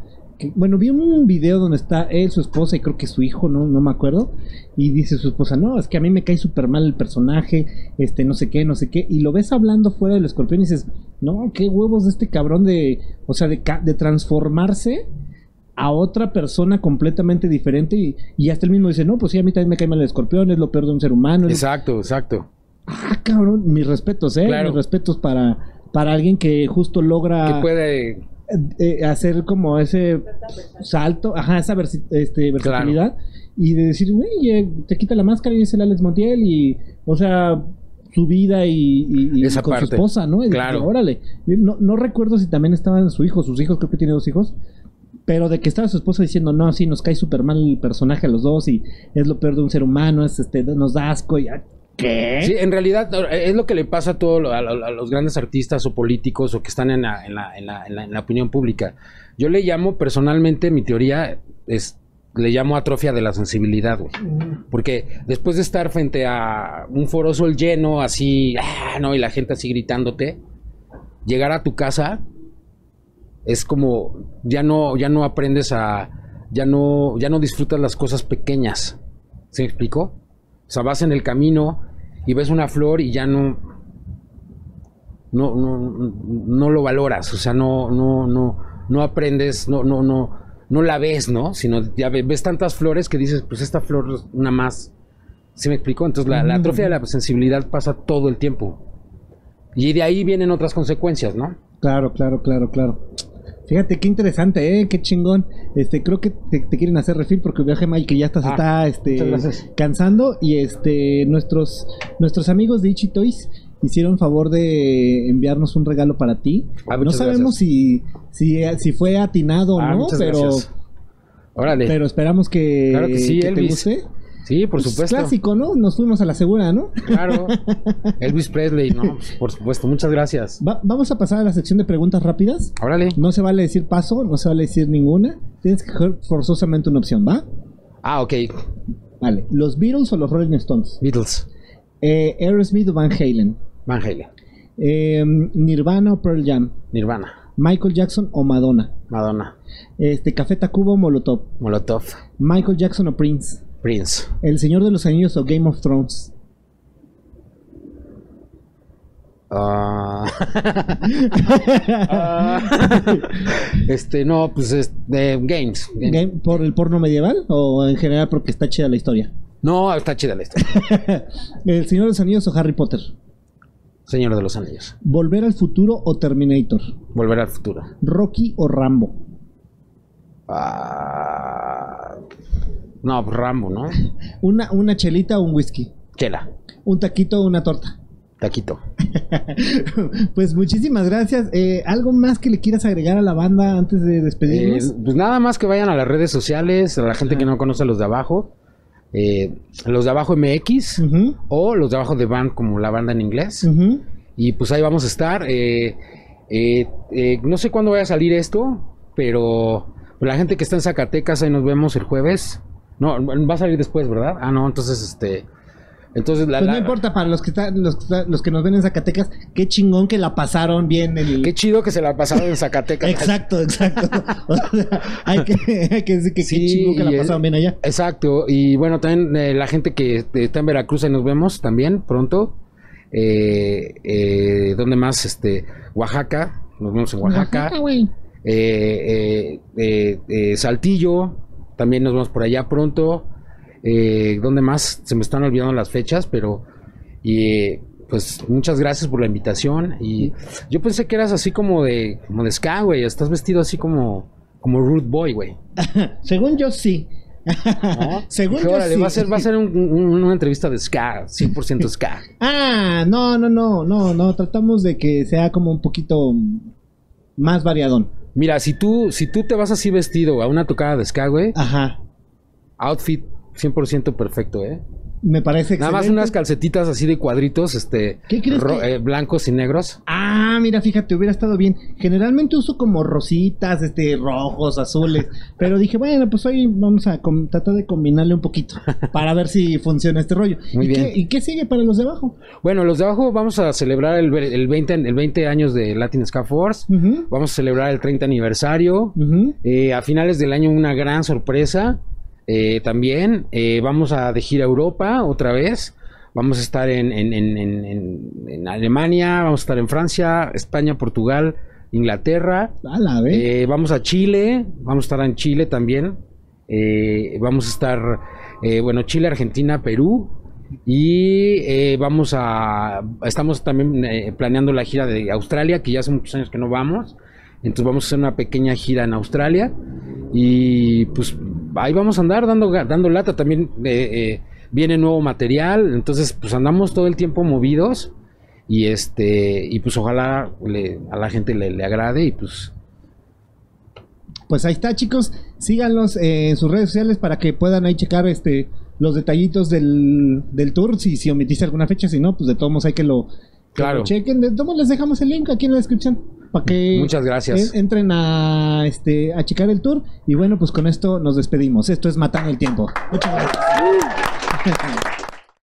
Bueno, vi un video donde está él, su esposa y creo que su hijo, no, no me acuerdo. Y dice su esposa, no, es que a mí me cae súper mal el personaje, este, no sé qué, no sé qué. Y lo ves hablando fuera del escorpión y dices, no, qué huevos de este cabrón de, o sea, de, de transformarse a otra persona completamente diferente. Y, y hasta él mismo dice, no, pues sí, a mí también me cae mal el escorpión, es lo peor de un ser humano. lo- Exacto, exacto. Ah, cabrón, mis respetos, ¿eh? Claro. Mis respetos para, para alguien que justo logra Que puede. Eh, hacer como ese salto, ajá, esa versi- este, versatilidad y de decir, güey, eh, te quita la máscara y es el Alex Montiel y, o sea, su vida y, y- y Esa con su esposa, ¿no? Y Claro. dije, órale, no, no recuerdo si también estaban su hijo, sus hijos, creo que tiene dos hijos. Pero de que estaba su esposa diciendo, no, sí, nos cae súper mal el personaje a los dos y es lo peor de un ser humano, es este, nos da asco y... ah, ¿Qué? Sí, en realidad es lo que le pasa a todos a, los grandes artistas o políticos o que están en la, en la- en la- en la- en la opinión pública. Yo le llamo personalmente, mi teoría es, le llamo atrofia de la sensibilidad, güey. Porque después de estar frente a un foro sol lleno, así, ah, no, y la gente así gritándote, llegar a tu casa es como ya no, ya no aprendes a, ya no, ya no disfrutas las cosas pequeñas. ¿Se me explicó? O sea, vas en el camino y ves una flor y ya no, no, no, no lo valoras. O sea, no, no, no, no aprendes, no, no, no, no la ves, ¿no? Sino ya ve- ves tantas flores que dices, pues esta flor es una más. ¿Sí me explico? Entonces la, atrofia de la sensibilidad pasa todo el tiempo. Y de ahí vienen otras consecuencias, ¿no? Claro, claro, claro, claro. Fíjate qué interesante, eh, qué chingón. Este, creo que te, te quieren hacer refil porque Gemma y que ya hasta se Ah, está este cansando y este nuestros nuestros amigos de Ichi Toys hicieron favor de enviarnos un regalo para ti. Ah, no sabemos si, si si fue atinado o Ah, no, pero gracias. Órale. pero esperamos que, Claro que sí, te guste. Sí, por Pues, supuesto. clásico, ¿no? Nos fuimos a la segura, ¿no? Claro. Elvis Presley, ¿no? Pues, por supuesto. Muchas gracias. Va- vamos a pasar a la sección de preguntas rápidas. Órale. No se vale decir paso, no se vale decir ninguna. Tienes que coger forzosamente una opción, ¿va? Ah, ok. Vale. ¿Los Beatles o los Rolling Stones? Beatles. Eh, Aerosmith o Van Halen. Van Halen. Eh, Nirvana o Pearl Jam. Nirvana. Michael Jackson o Madonna. Madonna. Este, Café Tacuba o Molotov. Molotov. Michael Jackson o Prince. Prince. El Señor de los Anillos o Game of Thrones. Ah. este, no, pues es de Games. Games. Game- ¿Por el porno medieval o en general porque está chida la historia? No, está chida la historia. El Señor de los Anillos o Harry Potter. Señor de los Anillos. Volver al futuro o Terminator. Volver al futuro. Rocky o Rambo. Ah. No, pues Rambo, ¿no? Una, una chelita o un whisky. Chela. Un taquito o una torta. Taquito. pues muchísimas gracias. Eh, ¿Algo más que le quieras agregar a la banda antes de despedirnos? Eh, pues nada más que vayan a las redes sociales, a la gente que no conoce a los de abajo. eh, los de abajo MX o los de abajo de band como la banda en inglés. Y pues ahí vamos a estar. eh, eh, eh, no sé cuándo vaya a salir esto, pero la gente que está en Zacatecas, ahí nos vemos el jueves. No, va a salir después, ¿verdad? Ah, no, entonces este. Entonces la. Pues no la- importa, para los que, están, los, que están- los que nos ven en Zacatecas, qué chingón que la pasaron bien. El... Qué chido que se la pasaron en Zacatecas. Exacto, exacto. O sea, hay, que, hay que decir que Sí, qué chingón que y la pasaron bien allá. Exacto, y bueno, también eh, la gente que está en Veracruz, ahí nos vemos también pronto. Eh, eh, ¿Dónde más? Este, Oaxaca, nos vemos en Oaxaca. güey. Eh, eh, eh, eh, Saltillo, también nos vemos por allá pronto. Eh, ¿Dónde más? Se me están olvidando las fechas, pero y pues muchas gracias por la invitación. Y yo pensé que eras así como de, como de ska, güey. Estás vestido así como, como Rude Boy, güey. Según yo, sí. ¿no? Según yo, órale, sí. va a ser, va a ser un- un- una entrevista de ska, 100% ska. Ah, no, no, no, no, no. Tratamos de que sea como un poquito más variadón. Mira, si tú, si tú te vas así vestido a una tocada de ska, güey, Ajá. outfit 100% perfecto, ¿eh? Me parece Nada más excelente. unas calcetitas así de cuadritos, este, ¿Qué crees que- eh, blancos y negros. Ah, mira, fíjate, hubiera estado bien. Generalmente uso como rositas, este, rojos, azules. pero dije, bueno, pues hoy vamos a tratar de combinarle un poquito para ver si funciona este rollo. Muy ¿Y, bien. Qué, ¿Y qué sigue para los de abajo? Bueno, los de abajo vamos a celebrar el, el 20, el 20 años de Latin Ska Force. Vamos a celebrar el 30 aniversario. Eh, a finales del año una gran sorpresa. Eh, también eh, vamos a de gira a Europa otra vez. Vamos a estar en, en- en- en- Alemania, vamos a estar en Francia, España, Portugal, Inglaterra. A la vez. Eh, vamos a Chile, vamos a estar en Chile también. Vamos a estar, bueno, Chile, Argentina, Perú. Y vamos a, estamos también planeando la gira de Australia, que ya hace muchos años que no vamos. Entonces vamos a hacer una pequeña gira en Australia. Y pues ahí vamos a andar dando, dando lata. También eh, eh, viene nuevo material. Entonces pues andamos todo el tiempo movidos. Y este, y pues ojalá le- a la gente le, le agrade. Y pues Pues ahí está, chicos. Síganlos eh, en sus redes sociales para que puedan ahí checar este los detallitos del, del tour. Si, si omitiste alguna fecha, si no, pues de todos modos hay que lo, que Claro. lo chequen. De todos modos les dejamos el link aquí en la descripción para que Muchas gracias. en- entren a este a checar el tour. Y bueno, pues con esto nos despedimos. Esto es Matando el Tiempo. Muchas gracias.